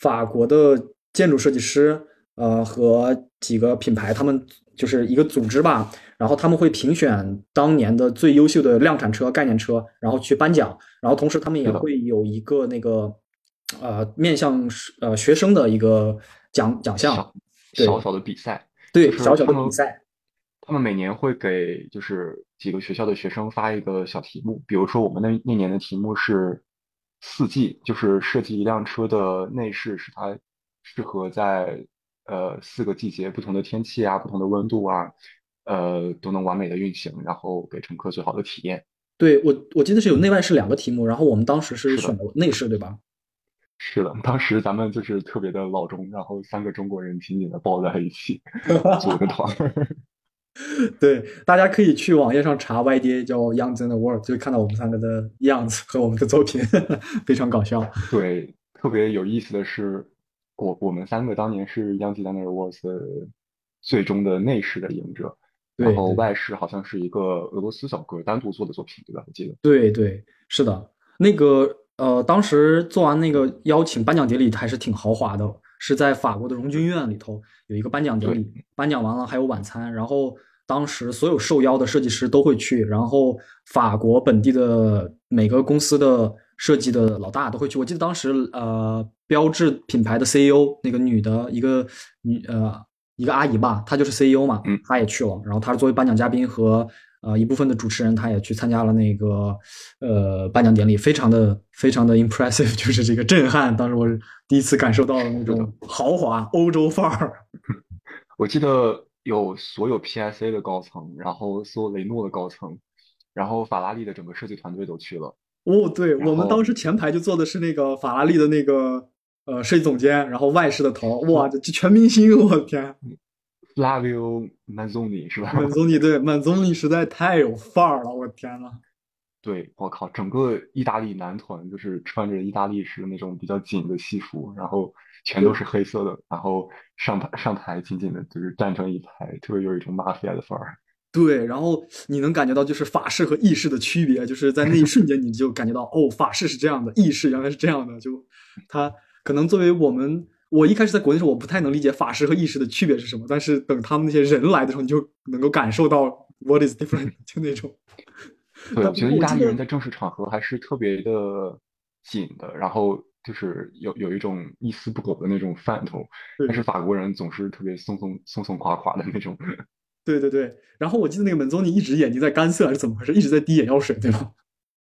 S2: 法国的建筑设计师，呃，和几个品牌，他们就是一个组织吧。然后他们会评选当年的最优秀的量产车、概念车，然后去颁奖。然后同时他们也会有一个那个，呃，面向呃学生的一个奖奖项，
S1: 小小的比赛。
S2: 对，小小的比赛。
S1: 他们每年会给就是几个学校的学生发一个小题目，比如说我们那那年的题目是。四季就是设计一辆车的内饰，使它适合在呃四个季节不同的天气啊、不同的温度啊，呃都能完美的运行，然后给乘客最好的体验。
S2: 对我，我记得是有内外饰两个题目，然后我们当时是选的内饰，对吧？
S1: 是的，当时咱们就是特别的老中，然后三个中国人紧紧的抱在一起 组个团。
S2: 对，大家可以去网页上查 YDA 叫 Young in the World，就会看到我们三个的样子和我们的作品，非常搞笑。
S1: 对，特别有意思的是，我我们三个当年是 Young in the World 最终的内饰的赢者，然后外饰好像是一个俄罗斯小哥单独做的作品，对吧？我记得。
S2: 对对，是的，那个呃，当时做完那个邀请颁奖典礼还是挺豪华的，是在法国的荣军院里头有一个颁奖典礼，颁奖完了还有晚餐，然后。当时所有受邀的设计师都会去，然后法国本地的每个公司的设计的老大都会去。我记得当时呃，标志品牌的 CEO 那个女的一个女呃一个阿姨吧，她就是 CEO 嘛，
S1: 嗯，
S2: 她也去了。然后她是作为颁奖嘉宾和呃一部分的主持人，他也去参加了那个呃颁奖典礼，非常的非常的 impressive，就是这个震撼。当时我第一次感受到了那种豪华欧洲范儿。
S1: 我记得。有所有 PSA 的高层，然后所有雷诺的高层，然后法拉利的整个设计团队都去了。
S2: 哦，对，我们当时前排就坐的是那个法拉利的那个呃设计总监，然后外事的头，哇，这全明星，我的天
S1: ！Flavio Manzoni 是吧
S2: 对，Manzoni 实在太有范儿了，我的天呐。
S1: 对，我靠，整个意大利男团就是穿着意大利式那种比较紧的西服，然后全都是黑色的，然后上台上台紧紧的，就是站成一排，特别有一种 mafia 的范儿。
S2: 对，然后你能感觉到就是法式和意式的区别，就是在那一瞬间你就感觉到哦，法式是这样的，意式原来是这样的。就他可能作为我们，我一开始在国内时候我不太能理解法师和意识的区别是什么，但是等他们那些人来的时候，你就能够感受到 what is different，就那种。
S1: 对，我觉得意大利人在正式场合还是特别的紧的，然后就是有有一种一丝不苟的那种范头，但是法国人总是特别松松松松垮垮的那种。
S2: 对对对，然后我记得那个门宗尼一直眼睛在干涩还是怎么回事，一直在滴眼药水，对吗？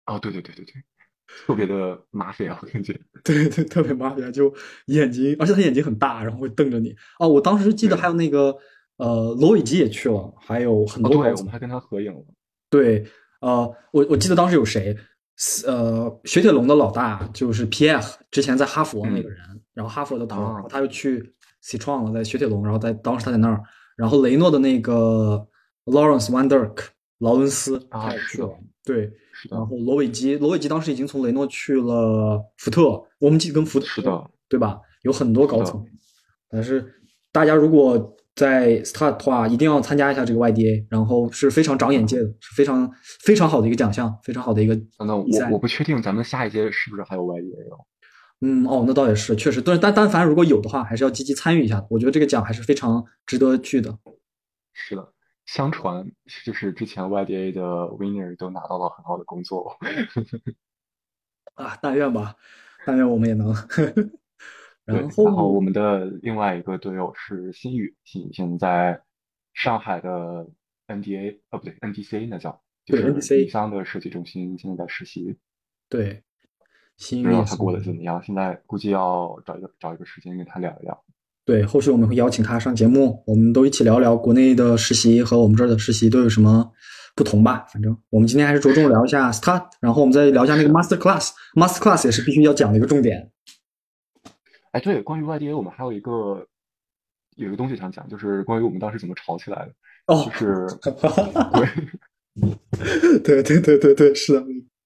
S1: 哦，对对对对对，特别的麻烦啊，我感觉。
S2: 对对，特别麻烦，就眼睛，而且他眼睛很大，然后会瞪着你。哦，我当时记得还有那个呃，罗伟基也去了，还有很多。
S1: 对，我们还跟他合影了。
S2: 对。呃，我我记得当时有谁，呃，雪铁龙的老大就是 P.F. 之前在哈佛那个人，然后哈佛的头，然后他又去 C 创了，在雪铁龙，然后在当时他在那儿，然后雷诺的那个 Lawrence Van Der k 劳伦斯他也去了，对，然后罗伟基，罗伟基当时已经从雷诺去了福特，我们记得跟福特
S1: 是的，
S2: 对吧？有很多高层，但是大家如果在 start 的话，一定要参加一下这个 YDA，然后是非常长眼界的，是非常非常好的一个奖项，非常好的一个
S1: 等等，我我不确定咱们下一届是不是还有 YDA 哦。
S2: 嗯，哦，那倒也是，确实，但是但但凡如果有的话，还是要积极参与一下。我觉得这个奖还是非常值得去的。
S1: 是的，相传就是之前 YDA 的 winner 都拿到了很好的工作。
S2: 啊，但愿吧，但愿我们也能。
S1: 对，
S2: 然后，
S1: 然后我们的另外一个队友是新宇，新宇现在在上海的 NDA，哦不对，NDC 那叫，就是李桑的设计中心，现在在实习，
S2: 对，新宇
S1: 不知道他过得怎么样。现在估计要找一个找一个时间跟他聊一聊。
S2: 对，后续我们会邀请他上节目，我们都一起聊聊国内的实习和我们这儿的实习都有什么不同吧。反正我们今天还是着重聊一下 start，然后我们再聊一下那个 master class。master class 也是必须要讲的一个重点。
S1: 哎，对，关于 YDA，我们还有一个有一个东西想讲，就是关于我们当时怎么吵起来的，
S2: 哦
S1: 就，是 对。
S2: 对对对对对，是的，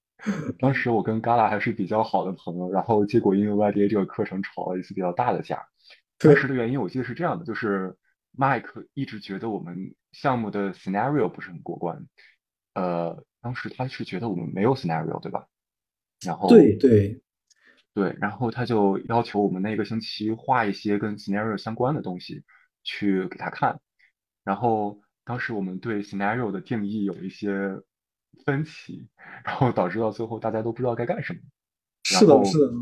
S1: 当时我跟 Gala 还是比较好的朋友，然后结果因为 YDA 这个课程吵了一次比较大的架。
S2: 对
S1: 当时的原因我记得是这样的，就是 Mike 一直觉得我们项目的 scenario 不是很过关，呃，当时他是觉得我们没有 scenario，对吧？然后
S2: 对对
S1: 对，然后他就要求我们那个星期画一些跟 scenario 相关的东西去给他看，然后当时我们对 scenario 的定义有一些分歧，然后导致到最后大家都不知道该干什么，
S2: 是的，
S1: 后
S2: 是的。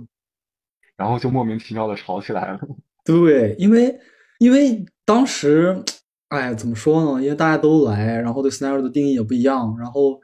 S1: 然后就莫名其妙的吵起来了。
S2: 对，因为因为当时，哎，怎么说呢？因为大家都来，然后对 scenario 的定义也不一样，然后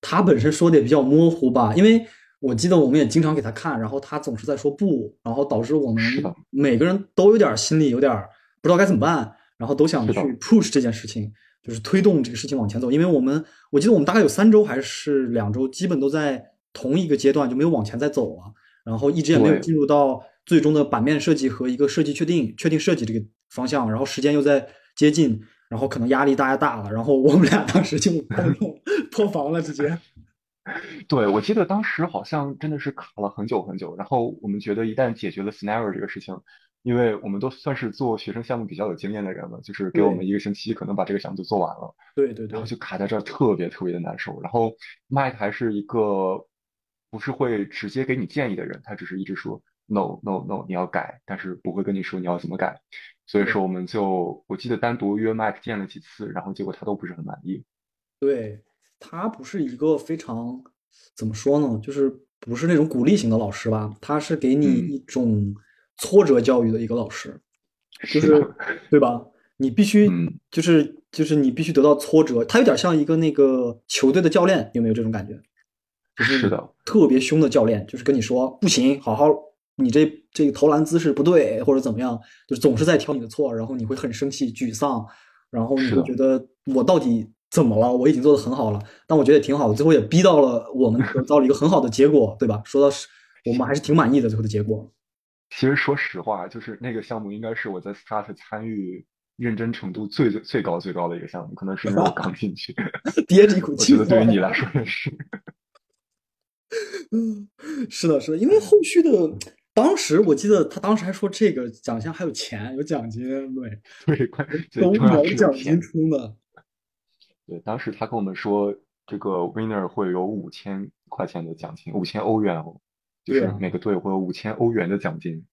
S2: 他本身说的也比较模糊吧。因为我记得我们也经常给他看，然后他总是在说不，然后导致我们每个人都有点心里有点不知道该怎么办，然后都想去 push 这件事情，就是推动这个事情往前走。因为我们我记得我们大概有三周还是两周，基本都在同一个阶段，就没有往前再走了。然后一直也没有进入到最终的版面设计和一个设计确定、确定设计这个方向，然后时间又在接近，然后可能压力大家大了，然后我们俩当时就 破防了，直接。
S1: 对，我记得当时好像真的是卡了很久很久，然后我们觉得一旦解决了 scenario 这个事情，因为我们都算是做学生项目比较有经验的人了，就是给我们一个星期可能把这个项目就做完了，
S2: 对对对
S1: 然后就卡在这儿，特别特别的难受。然后 Mike 还是一个不是会直接给你建议的人，他只是一直说 no no no 你要改，但是不会跟你说你要怎么改。所以说我们就我记得单独约 Mike 见了几次，然后结果他都不是很满意。
S2: 对，他不是一个非常怎么说呢，就是不是那种鼓励型的老师吧，他是给你
S1: 嗯
S2: 一种挫折教育的一个老师。就是是对吧？你必须
S1: 嗯
S2: 就是就是你必须得到挫折，他有点像一个那个球队的教练，有没有这种感觉？就是
S1: 是的，
S2: 特别凶的教练，就是跟你说不行，好好你这这个投篮姿势不对，或者怎么样，就是总是在挑你的错，然后你会很生气、沮丧，然后你会觉得我到底怎么了？我已经做的很好了，但我觉得也挺好的，最后也逼到了我们得到了一个很好的结果，对吧？说到是，我们还是挺满意的最后的结果。
S1: 其实说实话，就是那个项目应该是我在 Start 参与认真程度最最最高最高的一个项目，可能是因为我刚进去，
S2: 憋着一口
S1: 我
S2: 气
S1: 觉得对于你来说也是。
S2: 嗯，是的，是的，因为后续的，当时我记得他当时还说这个奖项还有钱，有奖金，对，
S1: 对，关最
S2: 都有奖金。出的，
S1: 对，当时他跟我们说，这个 winner 会有五千块钱的奖金，五千欧元哦，就是每个队会有五千欧元的奖金。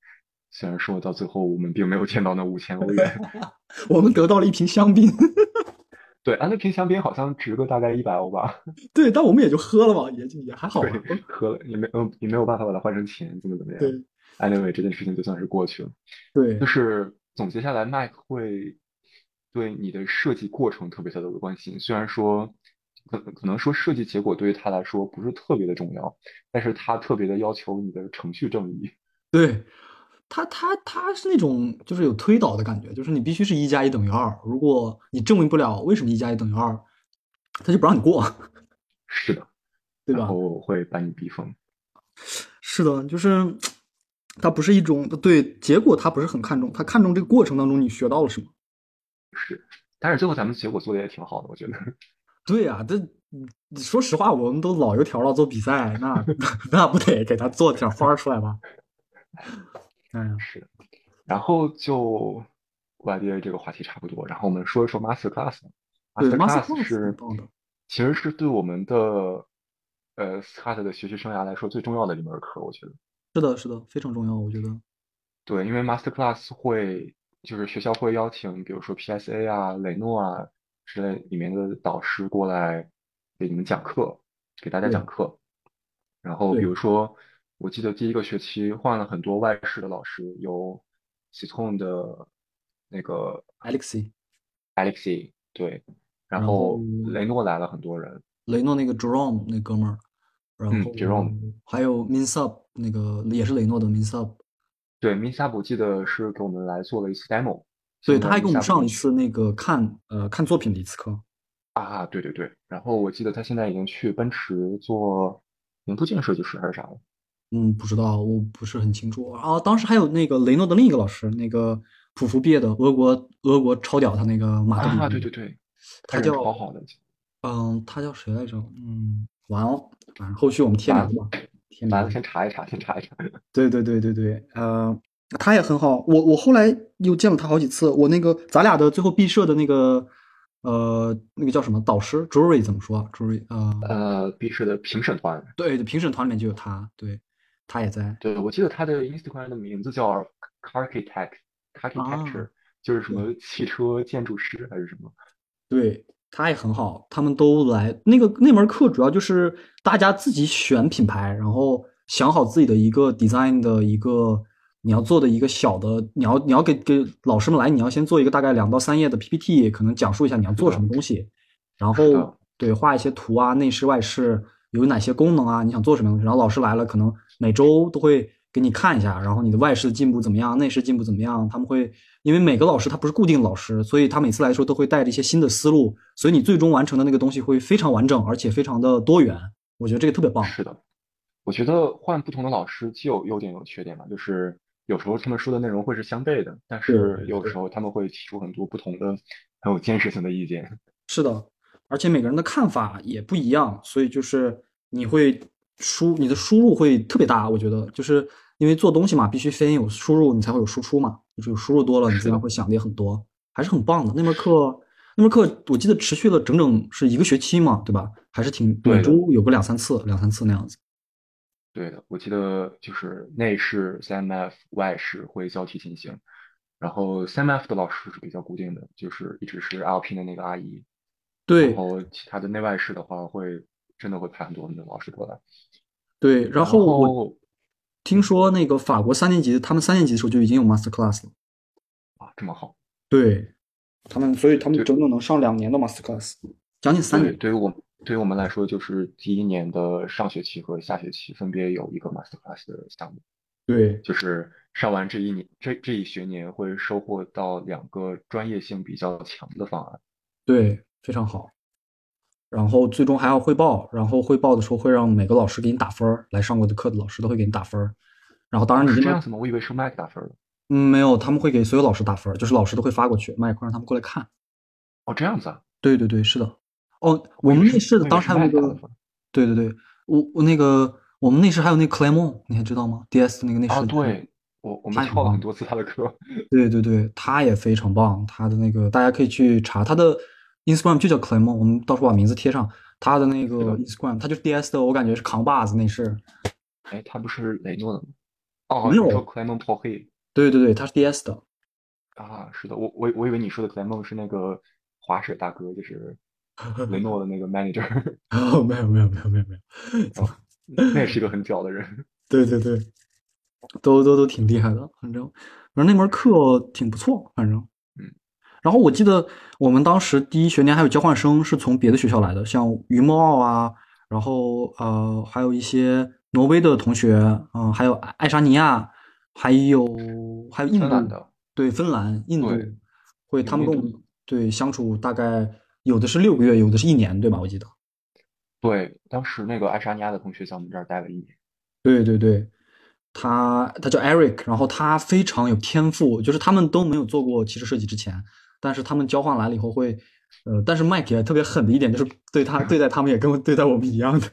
S1: 虽然说到最后我们并没有见到那五千欧元，
S2: 我们得到了一瓶香槟，
S1: 对，啊，那瓶香槟好像值个大概一百欧吧。
S2: 对，但我们也就喝了嘛，也就也还好吧，，
S1: 喝了也没有也没有办法把它换成钱，怎么怎么样。
S2: 对
S1: Anyway，这件事情就算是过去了。
S2: 对
S1: 就是总结下来，Mike 会对你的设计过程特别特别的关心。虽然说可可能说设计结果对于他来说不是特别的重要，但是他特别的要求你的程序正义。
S2: 对，他他他是那种就是有推导的感觉，就是你必须是一加一等于二，如果你证明不了为什么一加一等于二，他就不让你过，
S1: 是的，
S2: 对吧
S1: 然？后会把你逼疯。
S2: 是的，就是他不是一种对结果，他不是很看重，他看重这个过程当中你学到了什么。
S1: 是，但是最后咱们结果做的也挺好的，我觉得。
S2: 对呀、这说实话，我们都老油条了，做比赛，那 那不得给他做点花出来吧？哎呀，
S1: 是的。然后就 YDA 这个话题差不多，然后我们说一说 Master Class。
S2: 对 Master，Master
S1: Class 是其实是对我们的呃 SCAT 的学习生涯来说最重要的一门课，我觉得。
S2: 是的，是的，非常重要，我觉得。
S1: 对，因为 Master Class 会就是学校会邀请，比如说 PSA 啊、雷诺啊之类里面的导师过来给你们讲课，给大家讲课。然后比如说，我记得第一个学期换了很多外事的老师，有 Citron 的那个
S2: Alexi，Alexi
S1: 对，然后雷诺来了很多人，
S2: 雷诺那个 Jerome 那哥们儿，然后
S1: Jerome
S2: 还有 Minsub 那个也是雷诺的 Minsub。
S1: 对，Minsub 我记得是给我们来做了一次 demo，
S2: 对，他还给我们上了一次那个看呃看作品的一次课。
S1: 啊，对对对，然后我记得他现在已经去奔驰做零部件设计师还是啥了？
S2: 嗯，不知道，我不是很清楚啊。当时还有那个雷诺的另一个老师，那个普福毕业的俄国俄国超屌，他那个马特
S1: 啊，对对对，
S2: 他叫
S1: 好好的，
S2: 嗯，他叫谁来着？嗯，完了，反正后续我们贴名吧。
S1: 完了，先查一查，先查一查。
S2: 对对对对对，呃，他也很好。我我后来又见了他好几次。我那个咱俩的最后毕设的那个，呃，那个叫什么导师？Jury 怎么说？Jury
S1: 呃呃，毕设的评审团。
S2: 对，评审团里面就有他，对，他也在。
S1: 对，我记得他的 Instagram 的名字叫 Architect，Architecture，就是什么汽车建筑师还是什么？
S2: 对。他也很好，他们都来那个那门课，主要就是大家自己选品牌，然后想好自己的一个 design 的一个你要做的一个小的，你要你要给给老师们来，你要先做一个大概两到三页的 PPT，可能讲述一下你要做什么东西，然后对画一些图啊，内饰外饰有哪些功能啊，你想做什么东西，然后老师来了，可能每周都会给你看一下，然后你的外事进步怎么样，内事进步怎么样，他们会。因为每个老师他不是固定老师，所以他每次来说都会带着一些新的思路，所以你最终完成的那个东西会非常完整，而且非常的多元。我觉得这个特别棒。
S1: 是的，我觉得换不同的老师既有优点有缺点嘛，就是有时候他们说的内容会是相悖的，但是有时候他们会提出很多不同的、很有建设性的意见。
S2: 是的，而且每个人的看法也不一样，所以就是你会输，你的输入会特别大。我觉得就是因为做东西嘛，必须先有输入，你才会有输出嘛。就是输入多了，你自然会想的也很多，还是很棒的。那门课，那门课我记得持续了整整是一个学期嘛，对吧？还是挺每周有个两三次，两三次那样子。
S1: 对的，我记得就是内饰 CMF，外饰会交替进行。然后 CMF 的老师是比较固定的，就是一直是 LP 的那个阿姨。
S2: 对。
S1: 然后其他的内外饰的话，会真的会派很多的老师过来。
S2: 对，
S1: 然
S2: 后我。听说那个法国三年级，他们三年级的时候就已经有 master class 了，
S1: 啊，这么好。
S2: 对，他们，所以他们整整能上两年的 master class，将近三年。
S1: 对于我，对于我们来说，就是第一年的上学期和下学期分别有一个 master class 的项目。
S2: 对，
S1: 就是上完这一年，这这一学年会收获到两个专业性比较强的方案。
S2: 对，非常好。然后最终还要汇报，然后汇报的时候会让每个老师给你打分来上过的课的老师都会给你打分然后当然你
S1: 这样子吗？我以为是 Mac 打分的。
S2: 嗯，没有，他们会给所有老师打分就是老师都会发过去，Mac 让他们过来看。
S1: 哦，这样子啊？
S2: 对对对，是的。哦，我们内饰的当时还有那个，对对对，我我那个我们内饰还有那个 Clemon，你还知道吗？DS 那个内饰。
S1: 啊，对，我我们翘了很多次他的课。
S2: 对对对，他也非常棒，他的那个大家可以去查他的。Instagram 就叫 Clemon，我们到时候把名字贴上。他的那个 Instagram，他就是 DS 的，我感觉是扛把子那是。
S1: 哎，他不是雷诺的吗？哦，你说 p o h
S2: 对对对，他是 DS 的。
S1: 啊，是的，我我我以为你说的 Clemon 是那个滑雪大哥，就是雷诺的那个 manager。
S2: 哦，没有没有没有没有没有。
S1: 哦，那也是一个很屌的人。
S2: 对对对，都都都挺厉害的，反正反正那门课挺不错，反正。然后我记得我们当时第一学年还有交换生是从别的学校来的，像云梦奥啊，然后呃还有一些挪威的同学，嗯，还有爱沙尼亚，还有还有印度
S1: 的，
S2: 对，芬兰、印度，会他们跟我们对相处大概有的是六个月，有的是一年，对吧？我记得。
S1: 对，当时那个爱沙尼亚的同学在我们这儿待了一年。
S2: 对对对。他他叫 Eric，然后他非常有天赋，就是他们都没有做过汽车设计之前，但是他们交换来了以后会呃，但是 Mike 也特别狠的一点就是对他对待他们也跟对待我们一样的。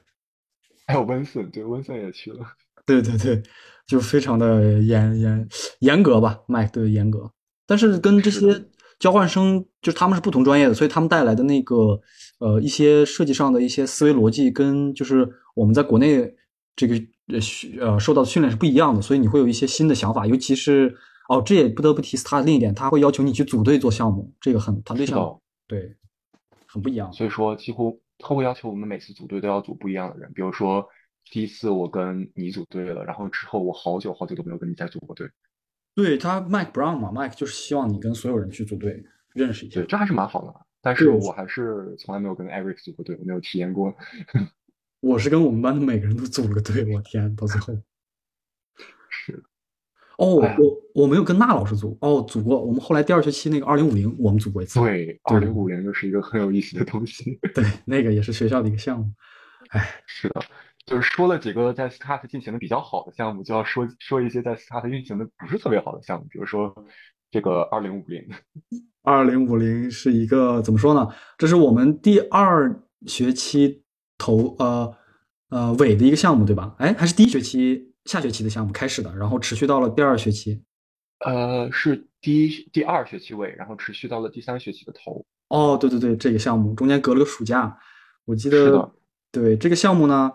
S1: 还有温森，对温森也去了。
S2: 对对对，就非常的严严严格吧，Mike 对严格。但是跟这些交换生，就是他们是不同专业的，所以他们带来的那个呃一些设计上的一些思维逻辑，跟就是我们在国内这个呃呃受到的训练是不一样的，所以你会有一些新的想法，尤其是哦，这也不得不提他的另一点，他会要求你去组队做项目，这个很团队项目，对，很不一样。
S1: 所以说，几乎他会要求我们每次组队都要组不一样的人，比如说第一次我跟你组队了，然后之后我好久好久都没有跟你再组过队。
S2: 对他，Mike Brown 嘛，Mike 就是希望你跟所有人去组队，认识一下。
S1: 对，这还是蛮好的。但是我还是从来没有跟 Eric 组过队，我没有体验过。
S2: 我是跟我们班的每个人都组了个队，我天，到最后。
S1: 是。
S2: 哦，我我没有跟那老师组，哦，组过。我们后来第二学期那个二零五零，我们组过一次。
S1: 对，二零五零又是一个很有意思的东西。
S2: 对，那个也是学校的一个项目。哎，
S1: 是的。就是说了几个在 Start 进行的比较好的项目，就要说说一些在 Start 运行的不是特别好的项目，比如说这个二零五零。
S2: 二零五零是一个怎么说呢？这是我们第二学期头呃呃尾的一个项目，对吧？哎，还是第一学期下学期的项目开始的，然后持续到了第二学期。
S1: 呃，是第一第二学期尾，然后持续到了第三学期的头。
S2: 哦，对对对，这个项目中间隔了个暑假，我记得。对这个项目呢。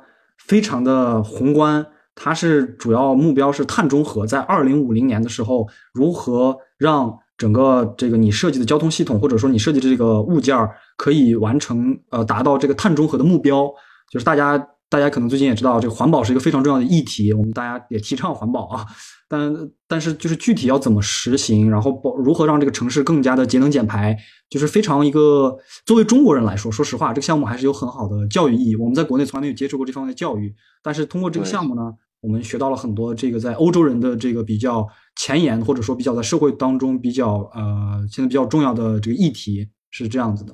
S2: 非常的宏观，它是主要目标是碳中和，在二零五零年的时候，如何让整个这个你设计的交通系统，或者说你设计的这个物件儿可以完成呃达到这个碳中和的目标，就是大家。大家可能最近也知道，这个环保是一个非常重要的议题，我们大家也提倡环保啊。但但是就是具体要怎么实行，然后包如何让这个城市更加的节能减排，就是非常一个作为中国人来说，说实话，这个项目还是有很好的教育意义。我们在国内从来没有接触过这方面的教育，但是通过这个项目呢，我们学到了很多这个在欧洲人的这个比较前沿，或者说比较在社会当中比较呃现在比较重要的这个议题是这样子的。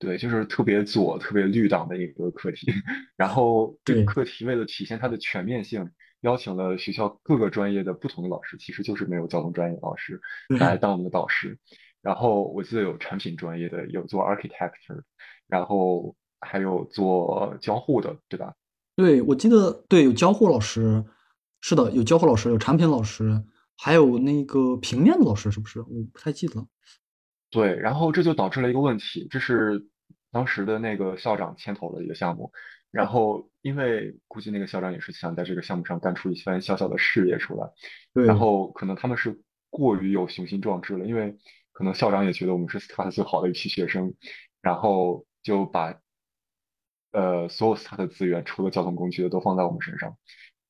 S1: 对，就是特别左、特别绿党的一个课题。然后这个课题为了体现它的全面性，邀请了学校各个专业的不同的老师，其实就是没有交通专业老师来当我们的导师。然后我记得有产品专业的，有做 architecture，然后还有做交互的，对吧？
S2: 对，我记得对，有交互老师，是的，有交互老师，有产品老师，还有那个平面的老师，是不是？我不太记得了。
S1: 对，然后这就导致了一个问题，这是当时的那个校长牵头的一个项目，然后因为估计那个校长也是想在这个项目上干出一番小小的事业出来，然后可能他们是过于有雄心壮志了，因为可能校长也觉得我们是 Start 最好的一批学生，然后就把呃所有 Start 的资源，除了交通工具的都放在我们身上，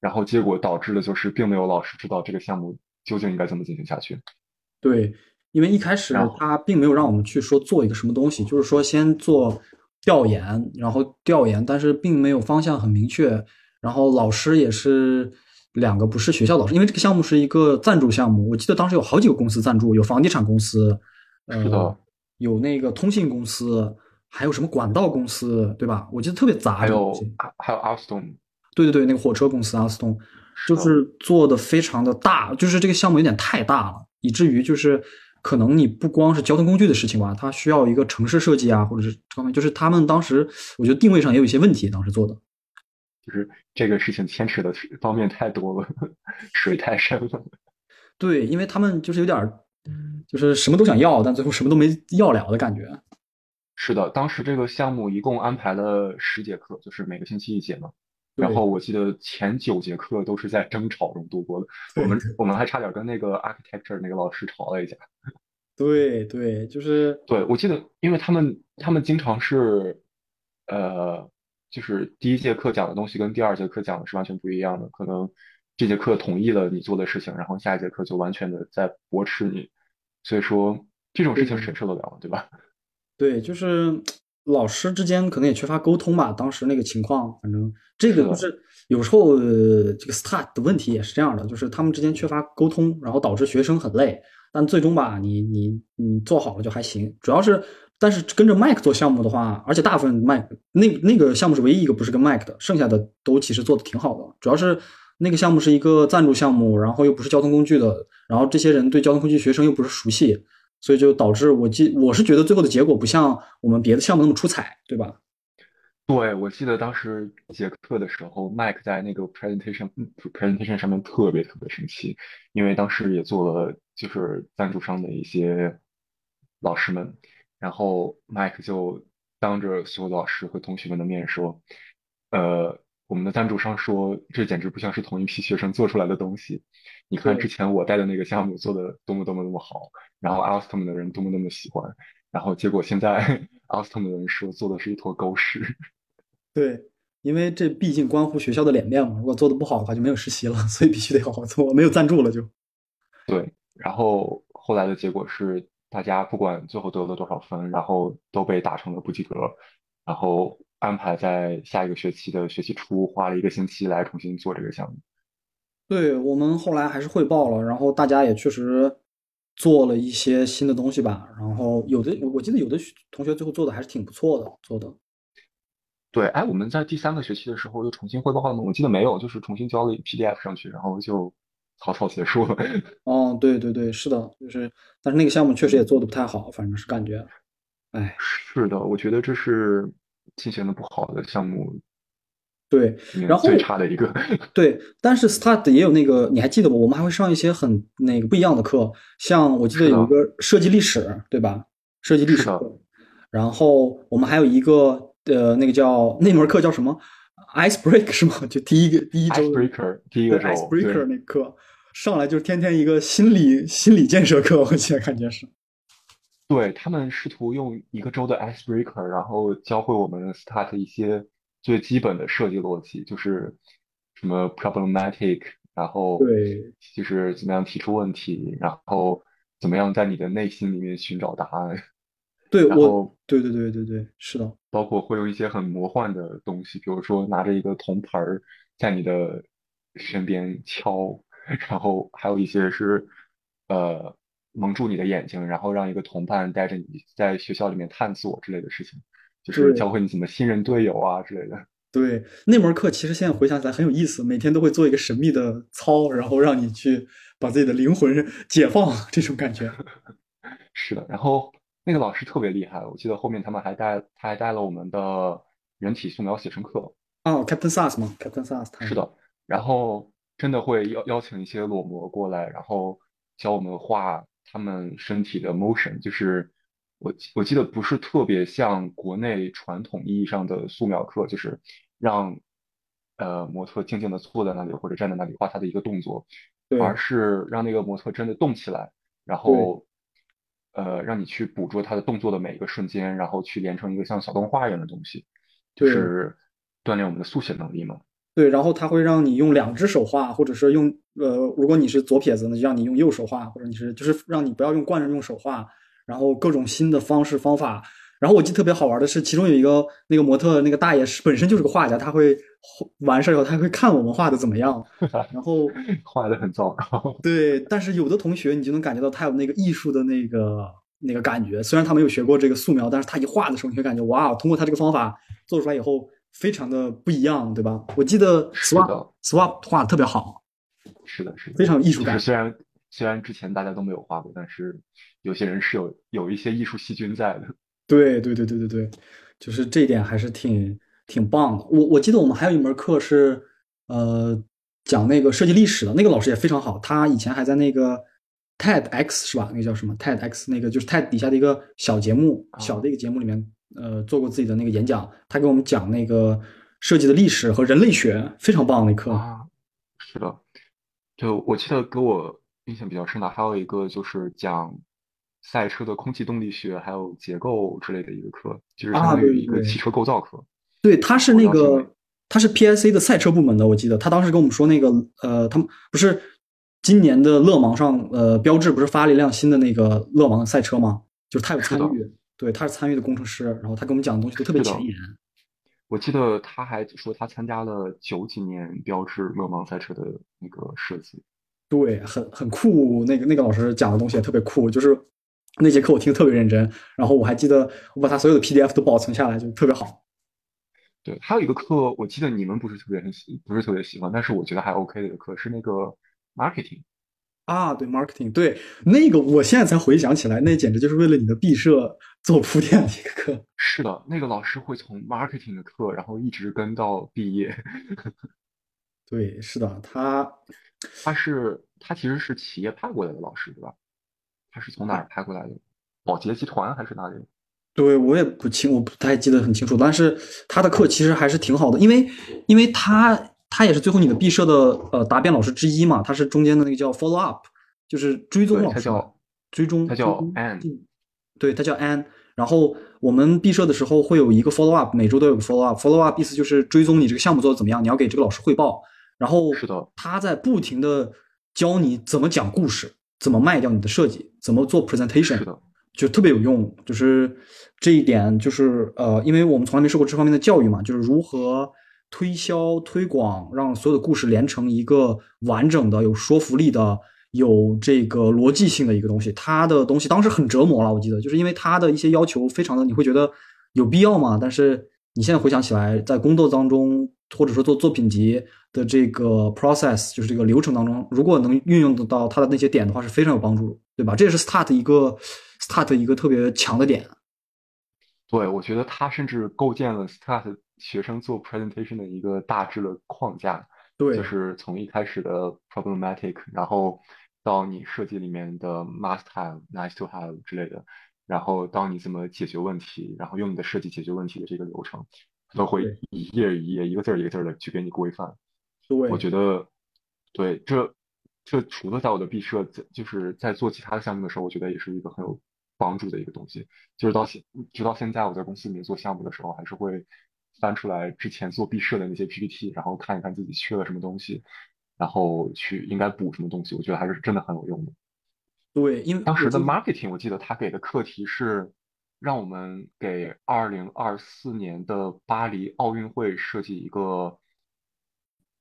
S1: 然后结果导致的就是并没有老师知道这个项目究竟应该怎么进行下去。
S2: 对。因为一开始他并没有让我们去说做一个什么东西，就是说先做调研，然后调研，但是并没有方向很明确。然后老师也是两个不是学校老师，因为这个项目是一个赞助项目。我记得当时有好几个公司赞助，有房地产公司，呃，有那个通信公司，还有什么管道公司，对吧？我记得特别杂。
S1: 还有还有阿斯顿，
S2: 对对对，那个火车公司阿斯顿，就是做的非常的大，就是这个项目有点太大了，以至于就是。可能你不光是交通工具的事情吧，它需要一个城市设计啊，或者是方面，就是他们当时我觉得定位上也有一些问题，当时做的，
S1: 就是这个事情牵扯的方面太多了，水太深了。
S2: 对，因为他们就是有点，就是什么都想要，但最后什么都没要了的感觉。
S1: 是的，当时这个项目一共安排了十节课，就是每个星期一节嘛。然后我记得前九节课都是在争吵中度过的，我们我们还差点跟那个 architecture 那个老师吵了一架。
S2: 对对，就是
S1: 对，我记得，因为他们他们经常是，呃，就是第一节课讲的东西跟第二节课讲的是完全不一样的，可能这节课同意了你做的事情，然后下一节课就完全的在驳斥你，所以说这种事情谁受得了，对吧？
S2: 对，就是。老师之间可能也缺乏沟通吧，当时那个情况，反正这个就是有时候这个 start 的问题也是这样的，就是他们之间缺乏沟通，然后导致学生很累。但最终吧，你你你做好了就还行。主要是，但是跟着 Mike 做项目的话，而且大部分 Mike 那那个项目是唯一一个不是跟 Mike 的，剩下的都其实做的挺好的。主要是那个项目是一个赞助项目，然后又不是交通工具的，然后这些人对交通工具学生又不是熟悉。所以就导致我记我是觉得最后的结果不像我们别的项目那么出彩，对吧？
S1: 对，我记得当时结课的时候，Mike 在那个 presentation presentation 上面特别特别生气，因为当时也做了就是赞助商的一些老师们，然后 Mike 就当着所有老师和同学们的面说，呃，我们的赞助商说这简直不像是同一批学生做出来的东西，你看之前我带的那个项目做的多么多么多么好，然后 Alstom 的人多么多么喜欢，然后结果现在 Alstom 的人说做的是一坨狗屎。
S2: 对，因为这毕竟关乎学校的脸面嘛，如果做的不好的话就没有实习了，所以必须得好好做，没有赞助了就。
S1: 对，然后后来的结果是，大家不管最后得了多少分，然后都被打成了不及格，然后安排在下一个学期的学期初花了一个星期来重新做这个项目。
S2: 对，我们后来还是汇报了，然后大家也确实做了一些新的东西吧，然后有的我我记得有的同学最后做的还是挺不错的，做的。
S1: 对，哎，我们在第三个学期的时候又重新汇报了吗？我记得没有，就是重新交了一 PDF 上去，然后就草草结束了。
S2: 哦，对对对，是的，就是，但是那个项目确实也做的不太好，反正是感觉，哎，
S1: 是的，我觉得这是进行的不好的项目
S2: 对，然后
S1: 最差的一个。
S2: 对，但是 Start 也有那个，你还记得不？我们还会上一些很那个不一样的课，像我记得
S1: 是
S2: 有一个设计历史，对吧？设计历史然后我们还有一个呃，那个叫那门课叫什么？Ice Break 是吗？就第一个第一周
S1: Icebreaker 第一个周
S2: Icebreaker
S1: 对
S2: 那课上来就是天天一个心理心理建设课，我记得感觉是。
S1: 对，他们试图用一个周的 icebreaker，然后教会我们 start 一些最基本的设计逻辑，就是什么 problematic，然后
S2: 对。
S1: 就是怎么样提出问题，然后怎么样在你的内心里面寻找答案，
S2: 对我
S1: 然后，
S2: 对对对对对，是的，
S1: 包括会用一些很魔幻的东西，比如说拿着一个铜盆儿在你的身边敲，然后还有一些是呃蒙住你的眼睛，然后让一个同伴带着你在学校里面探索之类的事情，就是教会你怎么信任队友啊之类的。
S2: 对，那门课其实现在回想起来很有意思，每天都会做一个神秘的操，然后让你去把自己的灵魂解放，这种感觉。
S1: 是的，然后那个老师特别厉害，我记得后面他们还带他还带了我们的人体素描写生课。
S2: 哦，Captain SARS 吗？Captain SARS 他
S1: 是的，然后真的会邀邀请一些裸模过来，然后教我们画他们身体的 motion，就是我我记得不是特别像国内传统意义上的素描课，就是让呃模特静静的坐在那里或者站在那里画他的一个动作，
S2: 对。
S1: 而是让那个模特真的动起来，然后呃让你去捕捉他的动作的每一个瞬间，然后去连成一个像小动画一样的东西，就是锻炼我们的速写能力嘛。
S2: 对，然后他会让你用两只手画，或者是用呃，如果你是左撇子，那就让你用右手画，或者你是就是让你不要用惯着用手画，然后各种新的方式方法。然后我记得特别好玩的是，其中有一个那个模特那个大爷是本身就是个画家，他会完事儿以后他会看我们画的怎么样，然后
S1: 画的很糟糕。
S2: 对，但是有的同学你就能感觉到他有那个艺术的那个那个感觉，虽然他没有学过这个素描，但是他一画的时候，你会感觉哇，通过他这个方法做出来以后，非常的不一样，对吧？我记得 Swap Swap 画的特别好，
S1: 是的，是的，
S2: 非常有艺术感
S1: 虽然虽然之前大家都没有画过，但是有些人是有有一些艺术细菌在的。
S2: 对对对对对对，就是这一点还是挺挺棒的。我我记得我们还有一门课是呃讲那个设计历史的，那个老师也非常好，他以前还在那个 TEDx 是吧？那个叫什么 TEDx 那个就是 TED 底下的一个小节目，
S1: 啊
S2: 小的一个节目里面呃做过自己的那个演讲，他给我们讲那个设计的历史和人类学，非常棒的一课。
S1: 啊，是的，就我记得给我印象比较深的还有一个就是讲赛车的空气动力学还有结构之类的一个课，就是相
S2: 啊
S1: 当于一个汽车构造课。
S2: 对，他是那个他是 PSC 的赛车部门的，我记得他当时跟我们说那个呃，他们不是今年的勒芒上呃，标志不是发了一辆新的那个勒芒赛车吗？就是他有参与，对，他是参与的工程师，然后他给我们讲的东西都特别前沿。
S1: 我记得他还说他参加了九几年标致勒芒赛车的那个设计。
S2: 对，很很酷。那个那个老师讲的东西也特别酷，就是那节课我听得特别认真，然后我还记得我把他所有的 PDF 都保存下来，就特别好。
S1: 对，还有一个课，我记得你们不是特别很喜，不是特别喜欢，但是我觉得还 OK 的一个课是那个 marketing。
S2: 啊，对，marketing，对，那个我现在才回想起来，那简直就是为了你的毕设做铺垫的一个课。
S1: 是的，那个老师会从 marketing 的课，然后一直跟到毕业。
S2: 对，是的，他
S1: 他是他其实是企业派过来的老师，对吧？他是从哪儿派过来的？保洁集团还是哪里？
S2: 对我也不清，我不太记得很清楚。但是他的课其实还是挺好的，因为因为他他也是最后你的毕设的呃答辩老师之一嘛，他是中间的那个叫 follow up，就是追踪老师，
S1: 他叫
S2: 追踪，
S1: 他叫 Ann，
S2: 对，他叫 Ann。然后我们毕设的时候会有一个 follow up，每周都有个 follow up，follow up 意思就是追踪你这个项目做的怎么样，你要给这个老师汇报。然后
S1: 是的，
S2: 他在不停的教你怎么讲故事，怎么卖掉你的设计，怎么做 presentation，
S1: 是的，
S2: 就特别有用。就是这一点，就是呃，因为我们从来没受过这方面的教育嘛，就是如何推销、推广，让所有的故事连成一个完整的、有说服力的、有这个逻辑性的一个东西。他的东西当时很折磨了，我记得，就是因为他的一些要求非常的，你会觉得有必要吗？但是你现在回想起来，在工作当中，或者说做作品集。的这个 process 就是这个流程当中，如果能运用得到它的那些点的话，是非常有帮助，对吧？这也是 Start 一个 Start 一个特别强的点。
S1: 对，我觉得他甚至构建了 Start 学生做 presentation 的一个大致的框架。
S2: 对，
S1: 就是从一开始的 problematic，然后到你设计里面的 must have、nice to have 之类的，然后到你怎么解决问题，然后用你的设计解决问题的这个流程，都会一页一页、一个字儿一个字儿的去给你规范。我觉得，对，这这除了在我的毕设，就是在做其他的项目的时候，我觉得也是一个很有帮助的一个东西。就是到现直到现在，我在公司里面做项目的时候，还是会翻出来之前做毕设的那些 PPT，然后看一看自己缺了什么东西，然后去应该补什么东西。我觉得还是真的很有用的。
S2: 对，因为
S1: 当时的 marketing，我记得他给的课题是让我们给二零二四年的巴黎奥运会设计一个。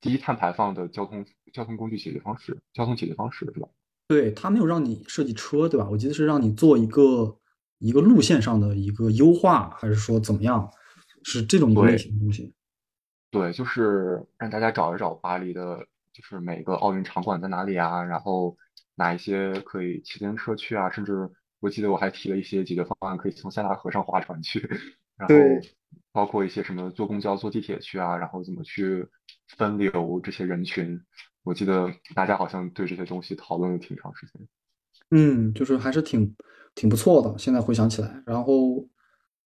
S1: 低碳排放的交通交通工具解决方式，交通解决方式是吧？
S2: 对他没有让你设计车，对吧？我记得是让你做一个一个路线上的一个优化，还是说怎么样？是这种类型的东西。
S1: 对，就是让大家找一找巴黎的，就是每个奥运场馆在哪里啊？然后哪一些可以骑自行车去啊？甚至我记得我还提了一些解决方案，可以从塞纳河上划船去。然后包括一些什么坐公交、坐地铁去啊，然后怎么去。分流这些人群，我记得大家好像对这些东西讨论了挺长时间。
S2: 嗯，就是还是挺挺不错的。现在回想起来，然后这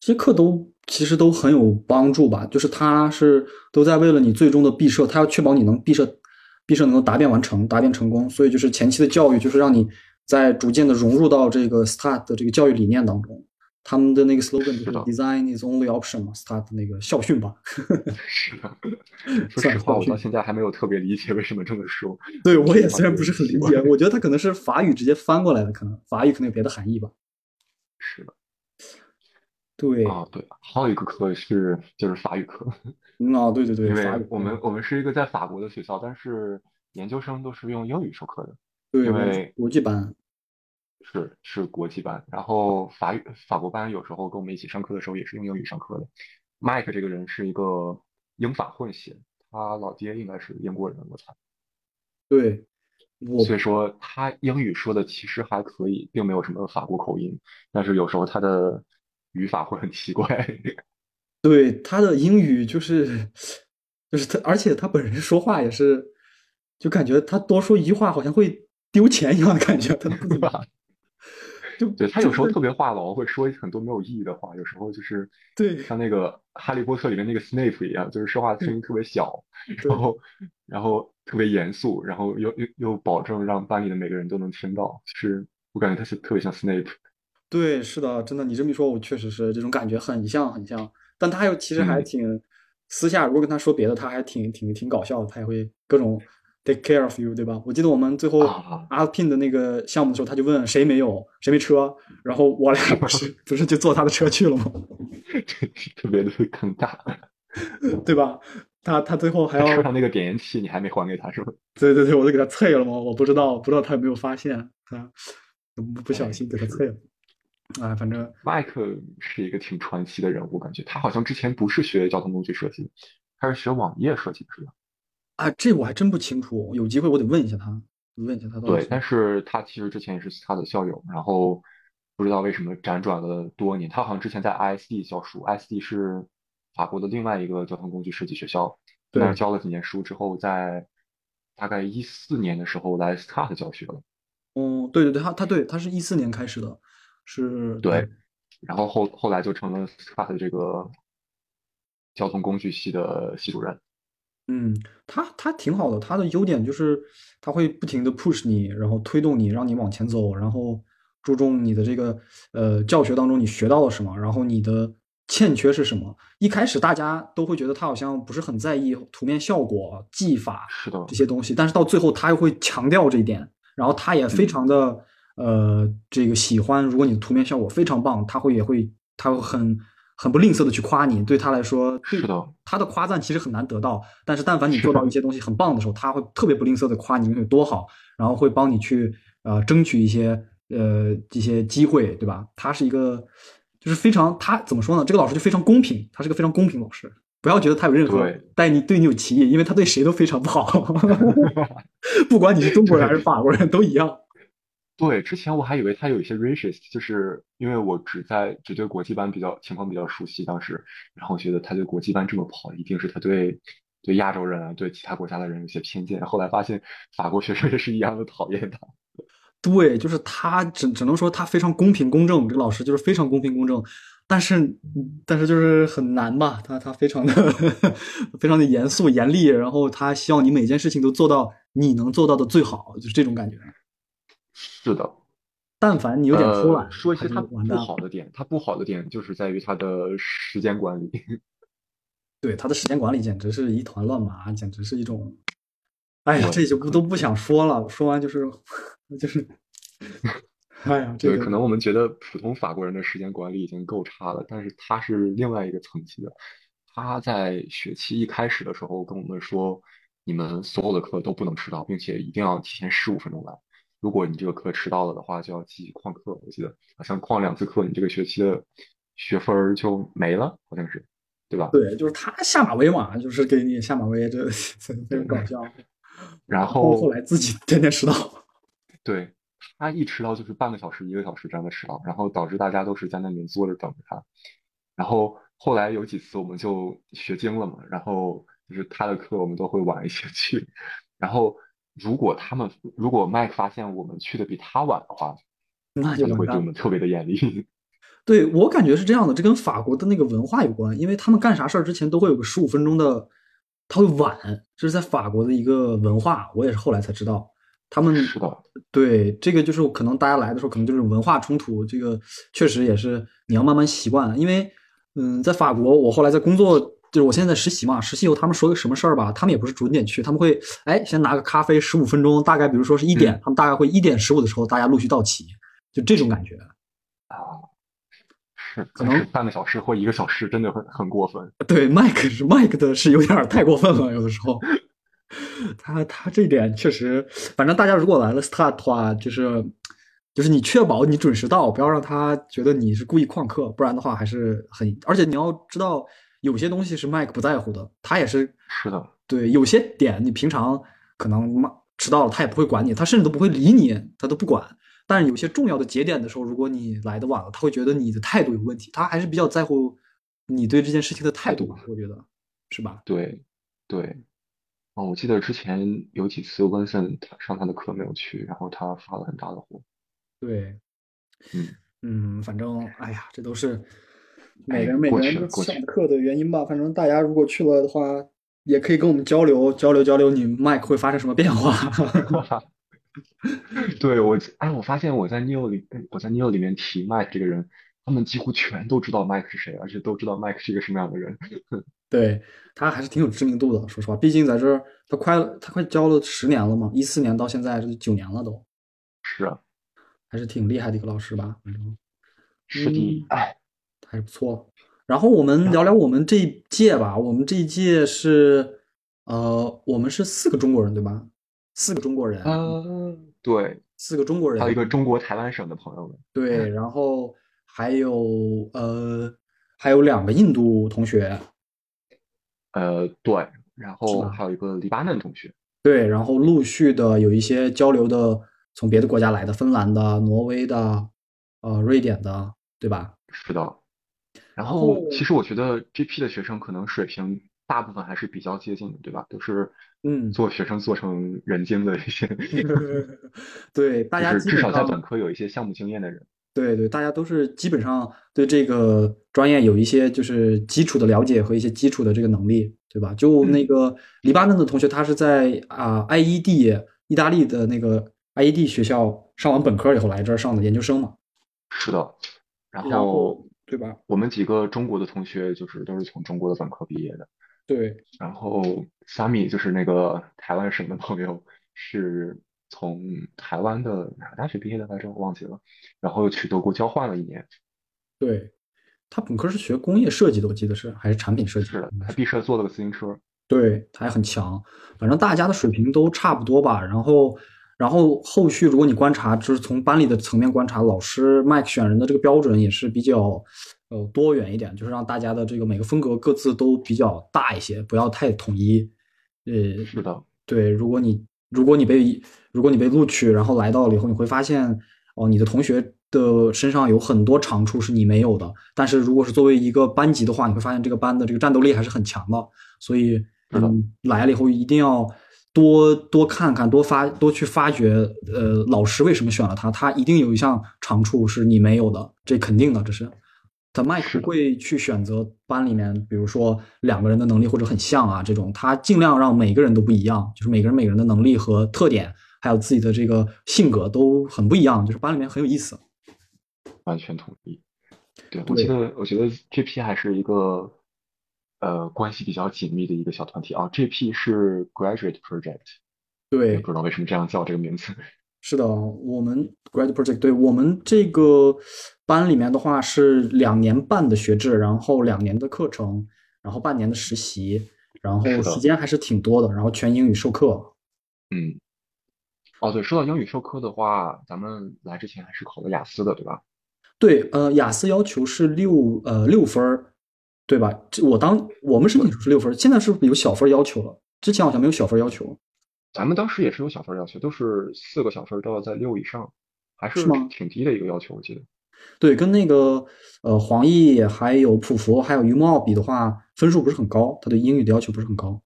S2: 些课都其实都很有帮助吧。就是他是都在为了你最终的毕设，他要确保你能毕设，毕设能够答辩完成，答辩成功。所以就是前期的教育，就是让你在逐渐的融入到这个 START 的这个教育理念当中。他们的那个 slogan 就是 “Design is only option” 嘛，start 那个校训吧。
S1: 是的，说实话，我到现在还没有特别理解为什么这么说。
S2: 对我也虽然不是很理解，我觉得他可能是法语直接翻过来的，可能法语可能有别的含义吧。
S1: 是的，
S2: 对
S1: 啊，对，还有一个课是就是法语课。
S2: 啊，对对对，
S1: 因为我们我们是一个在法国的学校，但是研究生都是用英语授课的，
S2: 对，
S1: 因为
S2: 国际班。
S1: 是是国际班，然后法语法国班有时候跟我们一起上课的时候也是用英语上课的。Mike 这个人是一个英法混血，他老爹应该是英国人，我猜。
S2: 对，
S1: 所以说他英语说的其实还可以，并没有什么法国口音，但是有时候他的语法会很奇怪。
S2: 对，他的英语就是就是他，而且他本人说话也是，就感觉他多说一句话好像会丢钱一样的感觉，他不怎么。就
S1: 对他有时候特别话痨，会说很多没有意义的话。有时候就是
S2: 对，
S1: 像那个《哈利波特》里面那个 Snape 一样，就是说话声音特别小，然后然后特别严肃，然后又又又保证让班里的每个人都能听到。就是我感觉他是特别像 Snape。
S2: 对，是的，真的，你这么一说，我确实是这种感觉，很像很像。但他又其实还挺私下，如果跟他说别的，他还挺挺挺搞笑的，他也会各种。Take care of you，对吧？我记得我们最后阿 Pin 的那个项目的时候，他就问谁没有，谁没车，然后我俩 不是不是就坐他的车去了吗？
S1: 特别的尴尬，
S2: 对吧？他他最后还要
S1: 车上那个点烟器，你还没还给他是吧？
S2: 对对对，我都给他啐了吗？我不知道，不知道他有没有发现，他不小心给他啐了。哎，反正
S1: 麦克是一个挺传奇的人物，感觉他好像之前不是学交通工具设计，他是学网页设计的，是吧？
S2: 啊，这我还真不清楚，有机会我得问一下他。问一下他到底
S1: 对，但是他其实之前也是他的校友，然后不知道为什么辗转了多年，他好像之前在 ISD 教书，ISD 是法国的另外一个交通工具设计学校，
S2: 对，
S1: 教了几年书之后，在大概一四年的时候来 Start 教学了，
S2: 嗯，对对对，他他对他是一四年开始的，是对，
S1: 然后后后来就成了 Start 的这个交通工具系的系主任，
S2: 嗯，他他挺好的，他的优点就是他会不停的 push 你，然后推动你，让你往前走，然后注重你的这个呃教学当中你学到了什么，然后你的欠缺是什么。一开始大家都会觉得他好像不是很在意图面效果、技法
S1: 是的，
S2: 这些东西，但是到最后他又会强调这一点，然后他也非
S1: 嗯，
S2: 常的呃这个喜欢，如果你的图面效果非常棒，他会也会他会很很不吝啬的去夸你，对他来说，对
S1: 是的，
S2: 他的夸赞其实很难得到，但是但凡你，做到一些东西很棒的时候，他会特别不吝啬的夸你有多好，然后会帮你去呃争取一些呃一些机会，对吧？他是一个就是非常他怎么说呢？这个老师就非常公平，他是个非常公平老师。不要觉得他有任何
S1: 对，
S2: 你对你有歧义，因为他对谁都非常不好 不管你是中国人还是法国人都一样。
S1: 对，之前我还以为他有一些 racist，就是因为我只在只对国际班比较情况比较熟悉，当时，然后觉得他对国际班这么不好，一定是他对对亚洲人啊，对其他国家的人有些偏见。后来发现法国学生也是一样的讨厌他。
S2: 对，就是他只只能说他非常公平公正，这个老师就是非常公平公正，但是但是就是很难吧，他他非常的 非常的严肃严厉，然后他希望你每件事情都做到你能做到的最好，就是这种感觉。
S1: 是的，
S2: 但凡你有点偷
S1: 呃，
S2: 懒，
S1: 说一些他不。好的点，他不好的点就是在于他的时间管理。
S2: 对，他的时间管理简直是一团乱麻，简直是一种，哎呀，这，就不都不想说了，说完就是就是，哎呀，这
S1: 对，
S2: 个
S1: 可能我们觉得普通法国人的时间管理已经够差了，但是他是另外一个层级的。他在学期一开始的时候跟我们说，你们所有的课都不能迟到，并且一定要提前十五分钟来。如果你这个课迟到了的话，就要记旷课。我记得好像旷两次课，你这个学期的学分儿就没了，好像是，对吧？
S2: 对，就是他下马威嘛，就是给你下马威，这 非常搞笑。
S1: 然
S2: 后后
S1: 后
S2: 来自己天天迟到，
S1: 对，他一迟到就是半个小时、一个小时这样的迟到，然后导致大家都是在那里坐着等着他。然后后来有几次我们就学精了嘛，然后就是他的课我们都会晚一些去。然后如果他们如果麦克发现我们去的比他晚的话，
S2: 那就
S1: 会对我。们特别的严厉。
S2: 对，我感觉是这样的，这跟法国的那个文化有关，因为他们干啥事儿之前都会有个十五分钟的，他会晚，这是在法国的一个文化，我也是后来才知道，他们
S1: 是的，
S2: 对这个就是可能大家来的时候可能就是文化冲突，这个确实也是你要慢慢习惯，因为嗯，在法国我后来在工作，就是我现在在实习嘛，实习以后他们说个什么事儿吧，他们也不是准点去，他们会哎先拿个咖啡十五分钟，大概比如说是一点，
S1: 嗯
S2: 他们大概会一点十五的时候大家陆续到齐，就这种感觉。
S1: 啊，是，
S2: 可能
S1: 是半个小时或一个小时真的很很过分。
S2: 对，，Mike 是 Mike 的是有点太过分了，有的时候。他他这点确实，反正大家如果来了 start 的话，就是就是你确保你准时到，不要让他觉得你是故意旷课，不然的话还是很，而且你要知道，有些东西是麦克不在乎的，他也是
S1: 是的，
S2: 对有些点你平常可能嘛迟到了，他也不会管你，他甚至都不会理你，他都不管。但是有些重要的节点的时候，如果你来的晚了，他会觉得你的态度有问题，他还是比较在乎你对这件事情的态度吧，我觉得是吧？
S1: 对对。哦，我记得之前有几次温森他上他的课没有去，然后他发了很大的火。
S2: 对，
S1: 嗯，
S2: 嗯，反正哎呀，这都是每
S1: 哎
S2: 个人每个人上课的原因吧。反正大家如果去了的话，也可以跟我们交流交流交流，你麦克会发生什么变化？
S1: 对我，哎，我发现我在 new 里，我在 new 里面提 Mike 这个人，他们几乎全都知道 Mike 是谁，而且都知道 Mike 是一个什么样的人。
S2: 对他还是挺有知名度的，说实话，毕竟在这儿他快他快教了十年了嘛，一四年到现在这九年了都，
S1: 是啊，
S2: 还是挺厉害的一个老师吧，反正
S1: 是的，哎，
S2: 还是不错。然后我们聊聊我们这一届吧，我们这一届是呃，我们是四个中国人对吧？四个中国人，
S1: 呃，对，
S2: 四个中国人，
S1: 还有一个中国台湾省的朋友们，
S2: 对，然后还有呃，还有两个印度同学，
S1: 呃，对，然后还有一个黎巴嫩同学，
S2: 对，然后陆续的有一些交流的，从别的国家来的，芬兰的、挪威的，呃，瑞典的，对吧？
S1: 是的。然
S2: 后
S1: 后其实我觉得 GP 的学生可能水平大部分还是比较接近的，对吧？都是
S2: 嗯
S1: 做学生做成人精的一些，
S2: 对，大家
S1: 至少在
S2: 本
S1: 科有一些项目经验的人。
S2: 对对，大家都是基本上对这个专业有一些就是基础的了解和一些基础的这个能力，对吧？就那个黎巴嫩的同学，他是在啊、IED 意大利的那个 IED 学校上完本科以后来这儿上的研究生嘛，
S1: 是的。然后
S2: 对吧？
S1: 我们几个中国的同学就是都是从中国的本科毕业的。
S2: 对，
S1: 然后 Sami 就是那个台湾省的朋友，是从台湾的哪个大学毕业的来着？我忘记了。然后又去德国交换了一年。
S2: 对，他本科是学工业设计的，我记得是还是产品设计
S1: 是的，他毕设做了个自行车。
S2: 对，他还很强。反正大家的水平都差不多吧。然后，然后后续如果你观察，就是从班里的层面观察，老师 Mike 选人的这个标准也是比较呃多元一点，就是让大家的这个每个风格各自都比较大一些，不要太统一。呃，
S1: 是的，
S2: 对，如果你如果你被如果你被录取，然后来到了以后，你会发现哦，你的同学的身上有很多长处是你没有的。但是如果是作为一个班级的话，你会发现这个班的这个战斗力还是很强的。所以，嗯，来了以后一定要多多看看，多发多去发掘，呃，老师为什么选了他，他一定有一项长处是你没有的，这肯定的，这是。他麦克
S1: 是的
S2: 会去选择班里面，比如说两个人的能力或者很像啊这种，他尽量让每个人都不一样，就是每个人每个人的能力和特点，还有自己的这个性格都很不一样，就是班里面很有意思。
S1: 完全同意。对，我
S2: 对
S1: 记得，我觉得 GP 还是一个呃关系比较紧密的一个小团体啊。GP 是 Graduate Project，
S2: 对，
S1: 不知道为什么这样叫这个名字。
S2: 是的，我们 graduate Project 对我们这个班里面的话是两年半的学制，然后两年的课程，然后半年的实习，然后时间还是挺多的，然后全英语授课。
S1: 嗯，哦，对，说到英语授课的话，咱们来之前还是考了雅思的，对吧？
S2: 对，呃，雅思要求是六呃六分儿，对吧？这我当我们申请是六分，现在是不是有小分要求了？之前好像没有小分要求。
S1: 咱们当时也是有小分要求，都是四个小分都要在六以上，还是挺低的一个要求，我记得。
S2: 对，跟那个呃黄奕还有普佛还有于梦奥比的话，分数不是很高，他对英语的要求不是很高。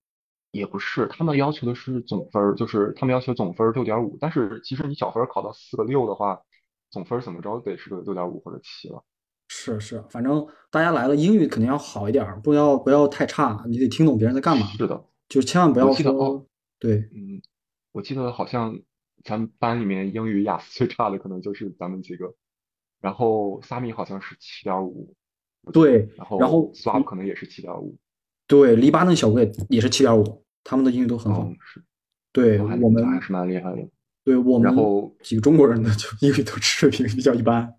S1: 也不是，他们要求的是总分，就是他们要求总分六点五，但是其实你小分考到四个六的话，总分怎么着得是个六点五或者七了。
S2: 是是，反正大家来了，英语肯定要好一点儿，不要不要太差，你得听懂别人在干嘛，
S1: 是的，
S2: 就千万不要
S1: 我记得
S2: 说
S1: 哦，
S2: 对
S1: 嗯，我记得好像咱们班里面英语雅思最差的可能就是咱们几个，然后萨米好像是七点五，
S2: 对，
S1: 然后
S2: 然后
S1: Swap 可能也是七点五，
S2: 对，黎巴嫩小哥也也是七点五，他们的英语都很好。
S1: 嗯，是，
S2: 对我们
S1: 还是蛮厉害的。
S2: 对我们
S1: 然后
S2: 几个中国人的就英语都水平比较一般。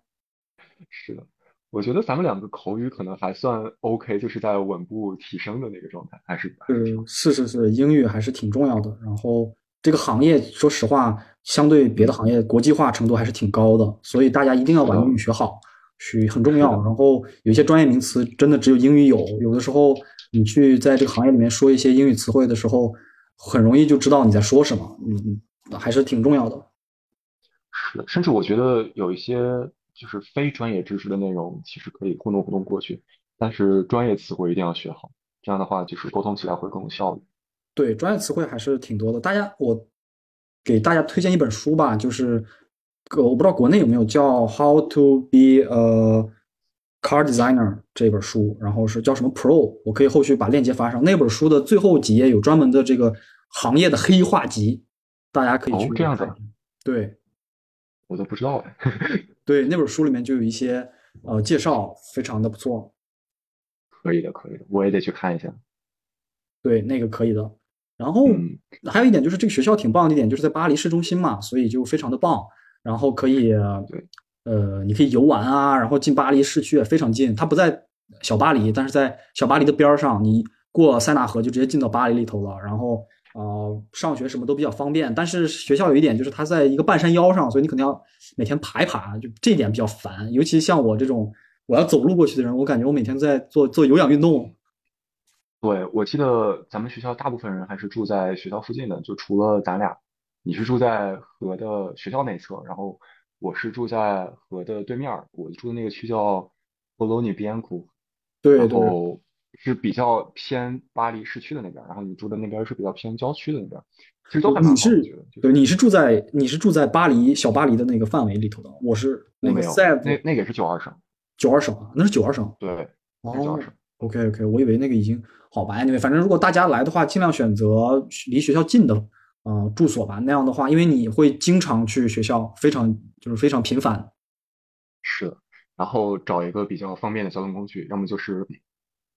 S1: 是的，我觉得咱们两个口语可能还算 OK，就是在稳步提升的那个状态，还是还是挺
S2: 嗯，是是是，英语还是挺重要的。然后这个行业，说实话，相对别的行业，国际化程度还是挺高的，所以大家一定要把英语学好，学很重要。然后有一些专业名词真的只有英语有，有的时候你去在这个行业里面说一些英语词汇的时候，很容易就知道你在说什么，嗯，还是挺重要的。
S1: 是的，甚至我觉得有一些就是非专业知识的内容，其实可以糊弄糊弄过去，但是专业词汇一定要学好，这样的话就是沟通起来会更有效率。
S2: 对，专业词汇还是挺多的。大家，我给大家推荐一本书吧，就是个我不知道国内有没有叫《How to Be a Car Designer》这本书，然后是叫什么 Pro，我可以后续把链接发上。那本书的最后几页有专门的这个行业的黑话集，大家可以去
S1: 哦这样子
S2: 对
S1: 我都不知道哎。
S2: 对，那本书里面就有一些呃介绍，非常的不错。
S1: 可以的，可以的，我也得去看一下。
S2: 对，那个可以的。然后
S1: 嗯，
S2: 还有一点就是这个学校挺棒的一点，就是在巴黎市中心嘛，所以就非常的棒。然后可以，
S1: 对
S2: 呃，你可以游玩啊，然后进巴黎市区也非常近。它不在小巴黎，但是在小巴黎的边儿上，你过塞纳河就直接进到巴黎里头了。然后，呃，上学什么都比较方便。但是学校有一点就是它在一个半山腰上，所以你可能要每天爬一爬，就这一点比较烦。尤其像我这种我要走路过去的人，我感觉我每天在做做有氧运动。
S1: 对，我记得咱们学校大部分人还是住在学校附近的，就除了咱俩，你是住在河的学校内侧，然后我是住在河的对面儿，我住的那个区叫波罗尼边库，然
S2: 对对，
S1: 后是比较偏巴黎市区的那边，然后你住的那边是比较偏郊区的那边，其实都，还蛮好的，
S2: 你是
S1: 觉得就是
S2: 对你是住在你是住在巴黎小巴黎的那个范围里头的，我是那个
S1: 我没有，那那个也是九二省，
S2: 九二省啊，那是九二省。
S1: 对，九二
S2: 哦
S1: 省。
S2: ，OK OK，我以为那个已经好吧，anyway，反正如果大家来的话，尽量选择离学校近的呃住所吧。那样的话，因为你会经常去学校，非常就是非常频繁。
S1: 是的，然后找一个比较方便的交通工具，要么就是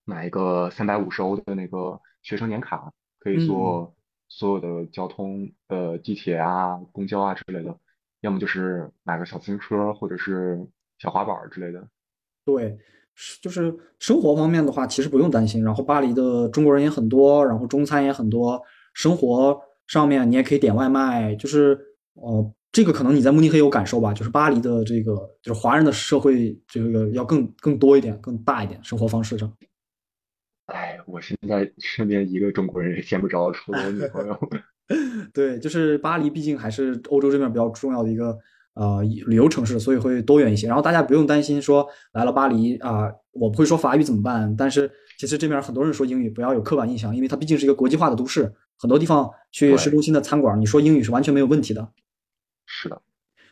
S1: 买一个三百五十欧的那个学生年卡，可以
S2: 嗯，
S1: 坐所有的交通，呃，地铁啊、公交啊之类的；要么就是买个小自行车或者是小滑板儿之类的。
S2: 对，是就是生活方面的话，其实不用担心。然后巴黎的中国人也很多，然后中餐也很多，生活上面你也可以点外卖。就是呃，这个可能你在慕尼黑有感受吧，就是巴黎的这个就是华人的社会这个要更更多一点，更大一点，生活方式上。
S1: 哎，我现在身边一个中国人也见不着，除了我女朋友。
S2: 对，就是巴黎，毕竟还是欧洲这边比较重要的一个呃旅游城市，所以会多元一些。然后大家不用担心说来了巴黎啊、我不会说法语怎么办？但是其实这边很多人说英语，不要有刻板印象，因为它毕竟是一个国际化的都市，很多地方去市，中心的餐馆，你说英语是完全没有问题的。
S1: 是的，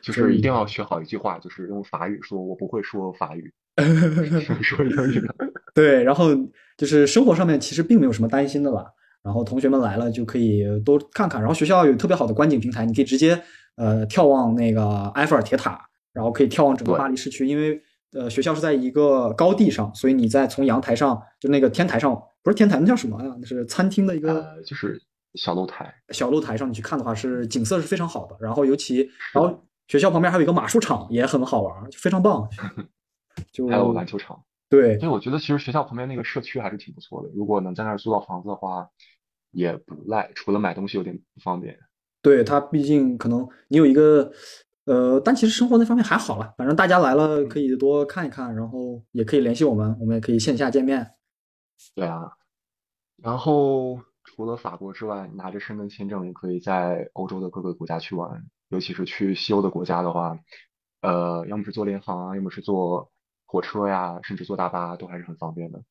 S1: 就
S2: 所
S1: 是一定要学好一句话，就是用法语说“我不会说法语 ”，说英语的。
S2: 对，然后就是生活上面其实并没有什么担心的了。然后同学们来了就可以多看看，然后学校有特别好的观景平台，你可以直接呃眺望那个埃菲尔铁塔，然后可以眺望整个巴，黎市区，因为呃学校是在一个高地上，所以你在从阳台上就那个天台上，不是天台，那叫什么呀？那是餐厅的一个
S1: 呃，就是小露台。
S2: 小露台上，你去看的话是景色是非常好的。然后尤其，然后学校旁边还有一个马术场，也很好玩，非常棒。
S1: 就还有篮球场。
S2: 对，
S1: 所以我觉得其实学校旁边那个社区还是挺不错的，如果能在那儿租到房子的话，也不赖。除了买东西有点不方便。
S2: 对，它毕竟可能你有一个，呃，但其实生活那方面还好了，反正大家来了可
S1: 嗯，
S2: 以多看一看，然后也可以联系我们，我们也可以线下见面。
S1: 对啊。然后除了法国之外，拿着申根签证也可以在欧洲的各个国家去玩，尤其是去西欧的国家的话，呃，要么是坐联航啊，要么是坐火车呀，甚至坐大巴都还是很方便的。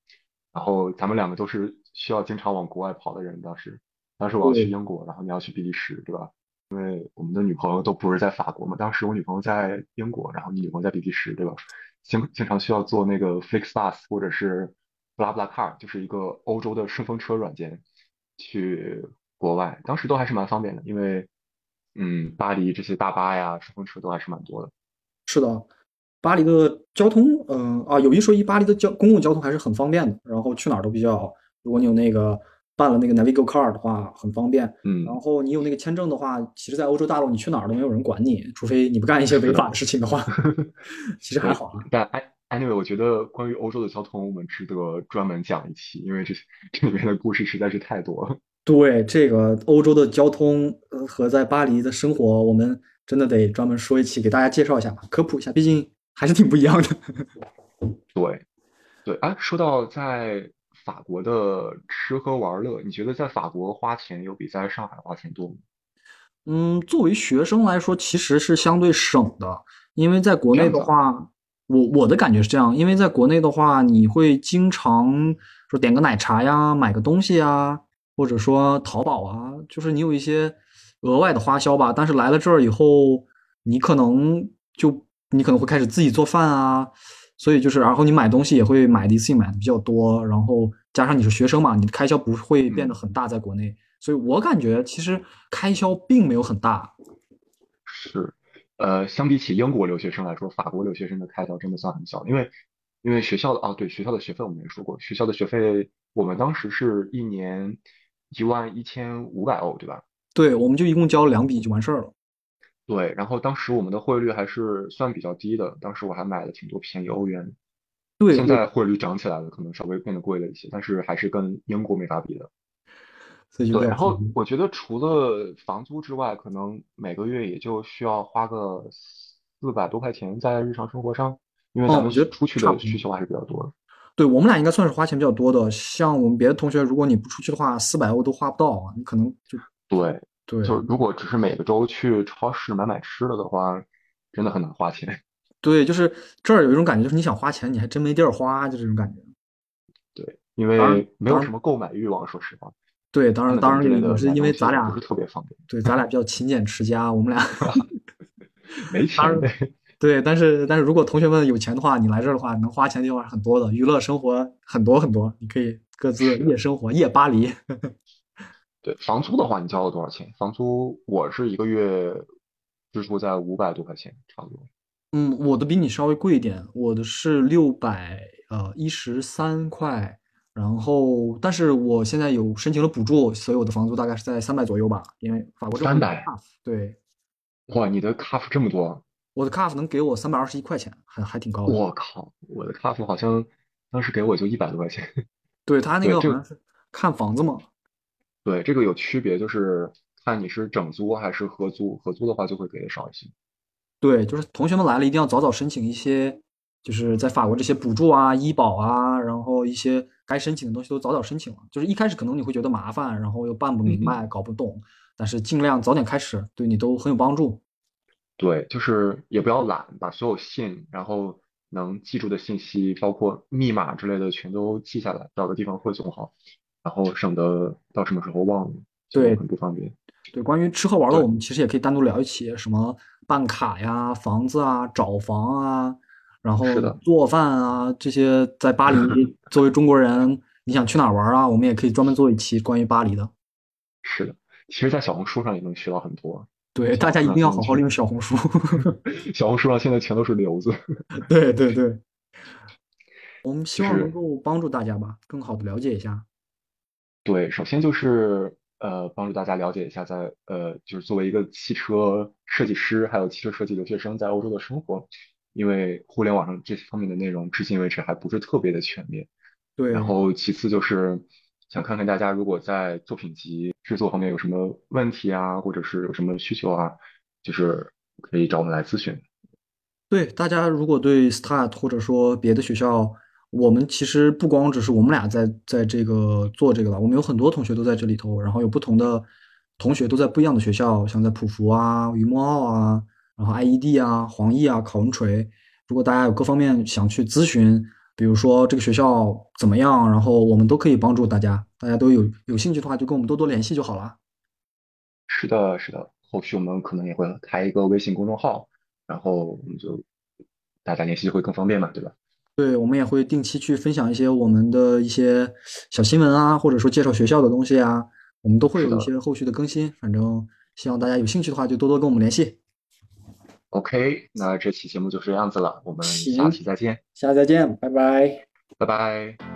S1: 然后咱们两个都是需要经常往国外跑的人，当时，当时我要去，英国，然后你要去比利时，对吧？因为我们的女朋友都不是在法国嘛，当时我女朋友在英国，然后你女朋友在比利时，对吧？经经常需要坐那个 FlixBus 或者是 BlaBlaCar，就是一个欧洲的顺风车软件去国外，当时都还是蛮方便的，因为嗯，巴黎这些大巴呀、顺风车都还是蛮多的。
S2: 是的，巴黎的交通，嗯、啊，有一说一，巴黎的交公共交通还是很方便的，然后去哪儿都比较，如果你有那个办了那个 Navigo Card 的话，很方便。然
S1: 嗯，
S2: 后你有那个签证的话，其实，在欧洲大陆你去哪儿都没有人管你，除非你不干一些违，法的事情的话，其实还。好啊。
S1: 但 anyway，我觉得关于欧洲的交通，我们值得专门讲一期，因为这这里面的故事实在是太多了。
S2: 对，这个欧洲的交通，呃，和在巴黎的生活，我们真的得专门说一期，给大家介绍一下吧，科普一下，毕竟还是挺不一样的。
S1: 对。对，哎，说到在法国的吃喝玩乐，你觉得在法国花钱有比在上海花钱多吗？
S2: 嗯，作为学生来说，其实是相对省的，因为在国内的话，我我的感觉是这样，因为在国内的话，你会经常说点个奶茶呀，买个东西啊，或者说淘宝啊，就是你有一些额外的花销吧。但是来了这儿以后，你可能就你可能会开始自己做饭啊，所以就是，然后你买东西也会买的一次性买的比较多，然后加上你是学生嘛，你的开销不会变得
S1: 嗯，
S2: 很大，在国内。所以我感觉其实开销并没有很大。
S1: 是，呃，相比起英国留学生来说，法国留学生的开销真的算很小，因为因为学校的啊，对，学校的学费我们也说过，学校的学费我们当时是一年一万一千五百欧，对吧？
S2: 对，我们就一共交两笔就完事儿了。
S1: 对，然后当时我们的汇率还是算比较低的，当时我还买了挺多便宜欧元，
S2: 对，
S1: 现，在汇率涨起来了，可能稍微变得贵了一些，但是还是跟英国没法比的。对，然。后我觉得除了房租之外，可能每个月也就需要花个四百多块钱在日常生活上，因为咱们
S2: 觉得
S1: 出去。的需求还是比较多的。
S2: 对我们俩应该算是花钱比较多的。像我们别的同学，如果你不出去的话，四百欧都花不到，你可能就
S1: 对，
S2: 对，
S1: 就如果只是每个周去超市买买吃的的话，真的很难花钱。
S2: 对，就是这儿有一种感觉，就是你想花钱，你还真没地儿花，就这种感觉。
S1: 对，因为没有什么购买欲望，说实话。
S2: 对，当然，当然也是因为咱俩
S1: 不是特别方便。
S2: 对，咱俩比较勤俭持家，我们俩
S1: 没钱。
S2: 对，但是但是如果同学们有钱的话，你来这儿的话，能花钱的地方很多的，娱乐生活很多很多，你可以各自夜生活，夜巴黎。
S1: 对，房租的话，你交了多少钱？房租我是一个月支出在五百多块钱，差不多。
S2: 嗯，我的比你稍微贵一点，我的是六百呃一十三块，然后但是我现在有申请了补助，所以我的房租大概是在三百左右吧，因为法国这
S1: 三百，
S2: 对。
S1: 哇，你的卡 f 这么多？
S2: 我的 CAF 能给我三百二十一块钱，还还挺高的。
S1: 我靠，我的 CAF 好像当时给我就一百多块钱。
S2: 对他那个好像是看房子嘛。
S1: 对，这个有区别，就是看你是整租还是合租，合租的话就会给的少一些。
S2: 对，就是同学们来了，一定要早早申请一些，就是在法国这些补助啊、医保啊，然后一些该申请的东西都早早申请了。就是一开始可能你会觉得麻烦，然后又办不明白、搞不懂，但是尽量早点开始，对你都很有帮助。
S1: 对，就是也不要懒，把所有信，然后能记住的信息，包括密码之类的，全都记下来，找个地方汇总好，然后省得到什么时候忘了，
S2: 对，
S1: 很不方便。
S2: 对，关于吃喝玩乐，我们其实也可以单独聊一期，什么办卡呀、房子啊、找房啊，然后做饭啊这些，在巴黎 作为中国人，你想去哪玩啊？我们也可以专门做一期关于巴黎的。
S1: 是的，其实，在小红书上也能学到很多。
S2: 对，大家一定要好好利用小红书。
S1: 小红书上现在全都是瘤子。
S2: 对对对，我们希望能够帮助大家吧，更好的了解一下。
S1: 对，首先就是呃，帮助大家了解一下，在呃，就是作为一个汽车设计师，还有汽车设计留学生在欧洲的生活，因为互联网上这方面的内容至今为止还不是特别的全面。
S2: 对。
S1: 然后其次就是想看看大家如果在作品集。制作方面有什么问题啊，或者是有什么需求啊，就是可以找我们来咨询。
S2: 对大家，如果对 Start 或者说别的学校，我们其实不光只是我们俩在在这个做这个了，我们有很多同学都在这里头，然后有不同的同学都在不一样的学校，像在普福啊、于墨奥啊，然后 IED 啊、黄奕啊、考文垂。如果大家有各方面想去咨询，比如说这个学校怎么样，然后我们都可以帮助大家。大家都有有兴趣的话，就跟我们多多联系就好了。
S1: 是的，是的，后续我们可能也会开一个微信公众号，然后我们就大家联系就会更方便嘛，对吧？
S2: 对，我们也会定期去分享一些我们的一些小新闻啊，或者说介绍学校的东西啊，我们都会有一些后续的更新。反正希望大家有兴趣的话，就多多跟我们联系。
S1: OK，那这期节目就是这样子了，我们下期再见。
S2: 下期再见，拜拜，
S1: 拜拜。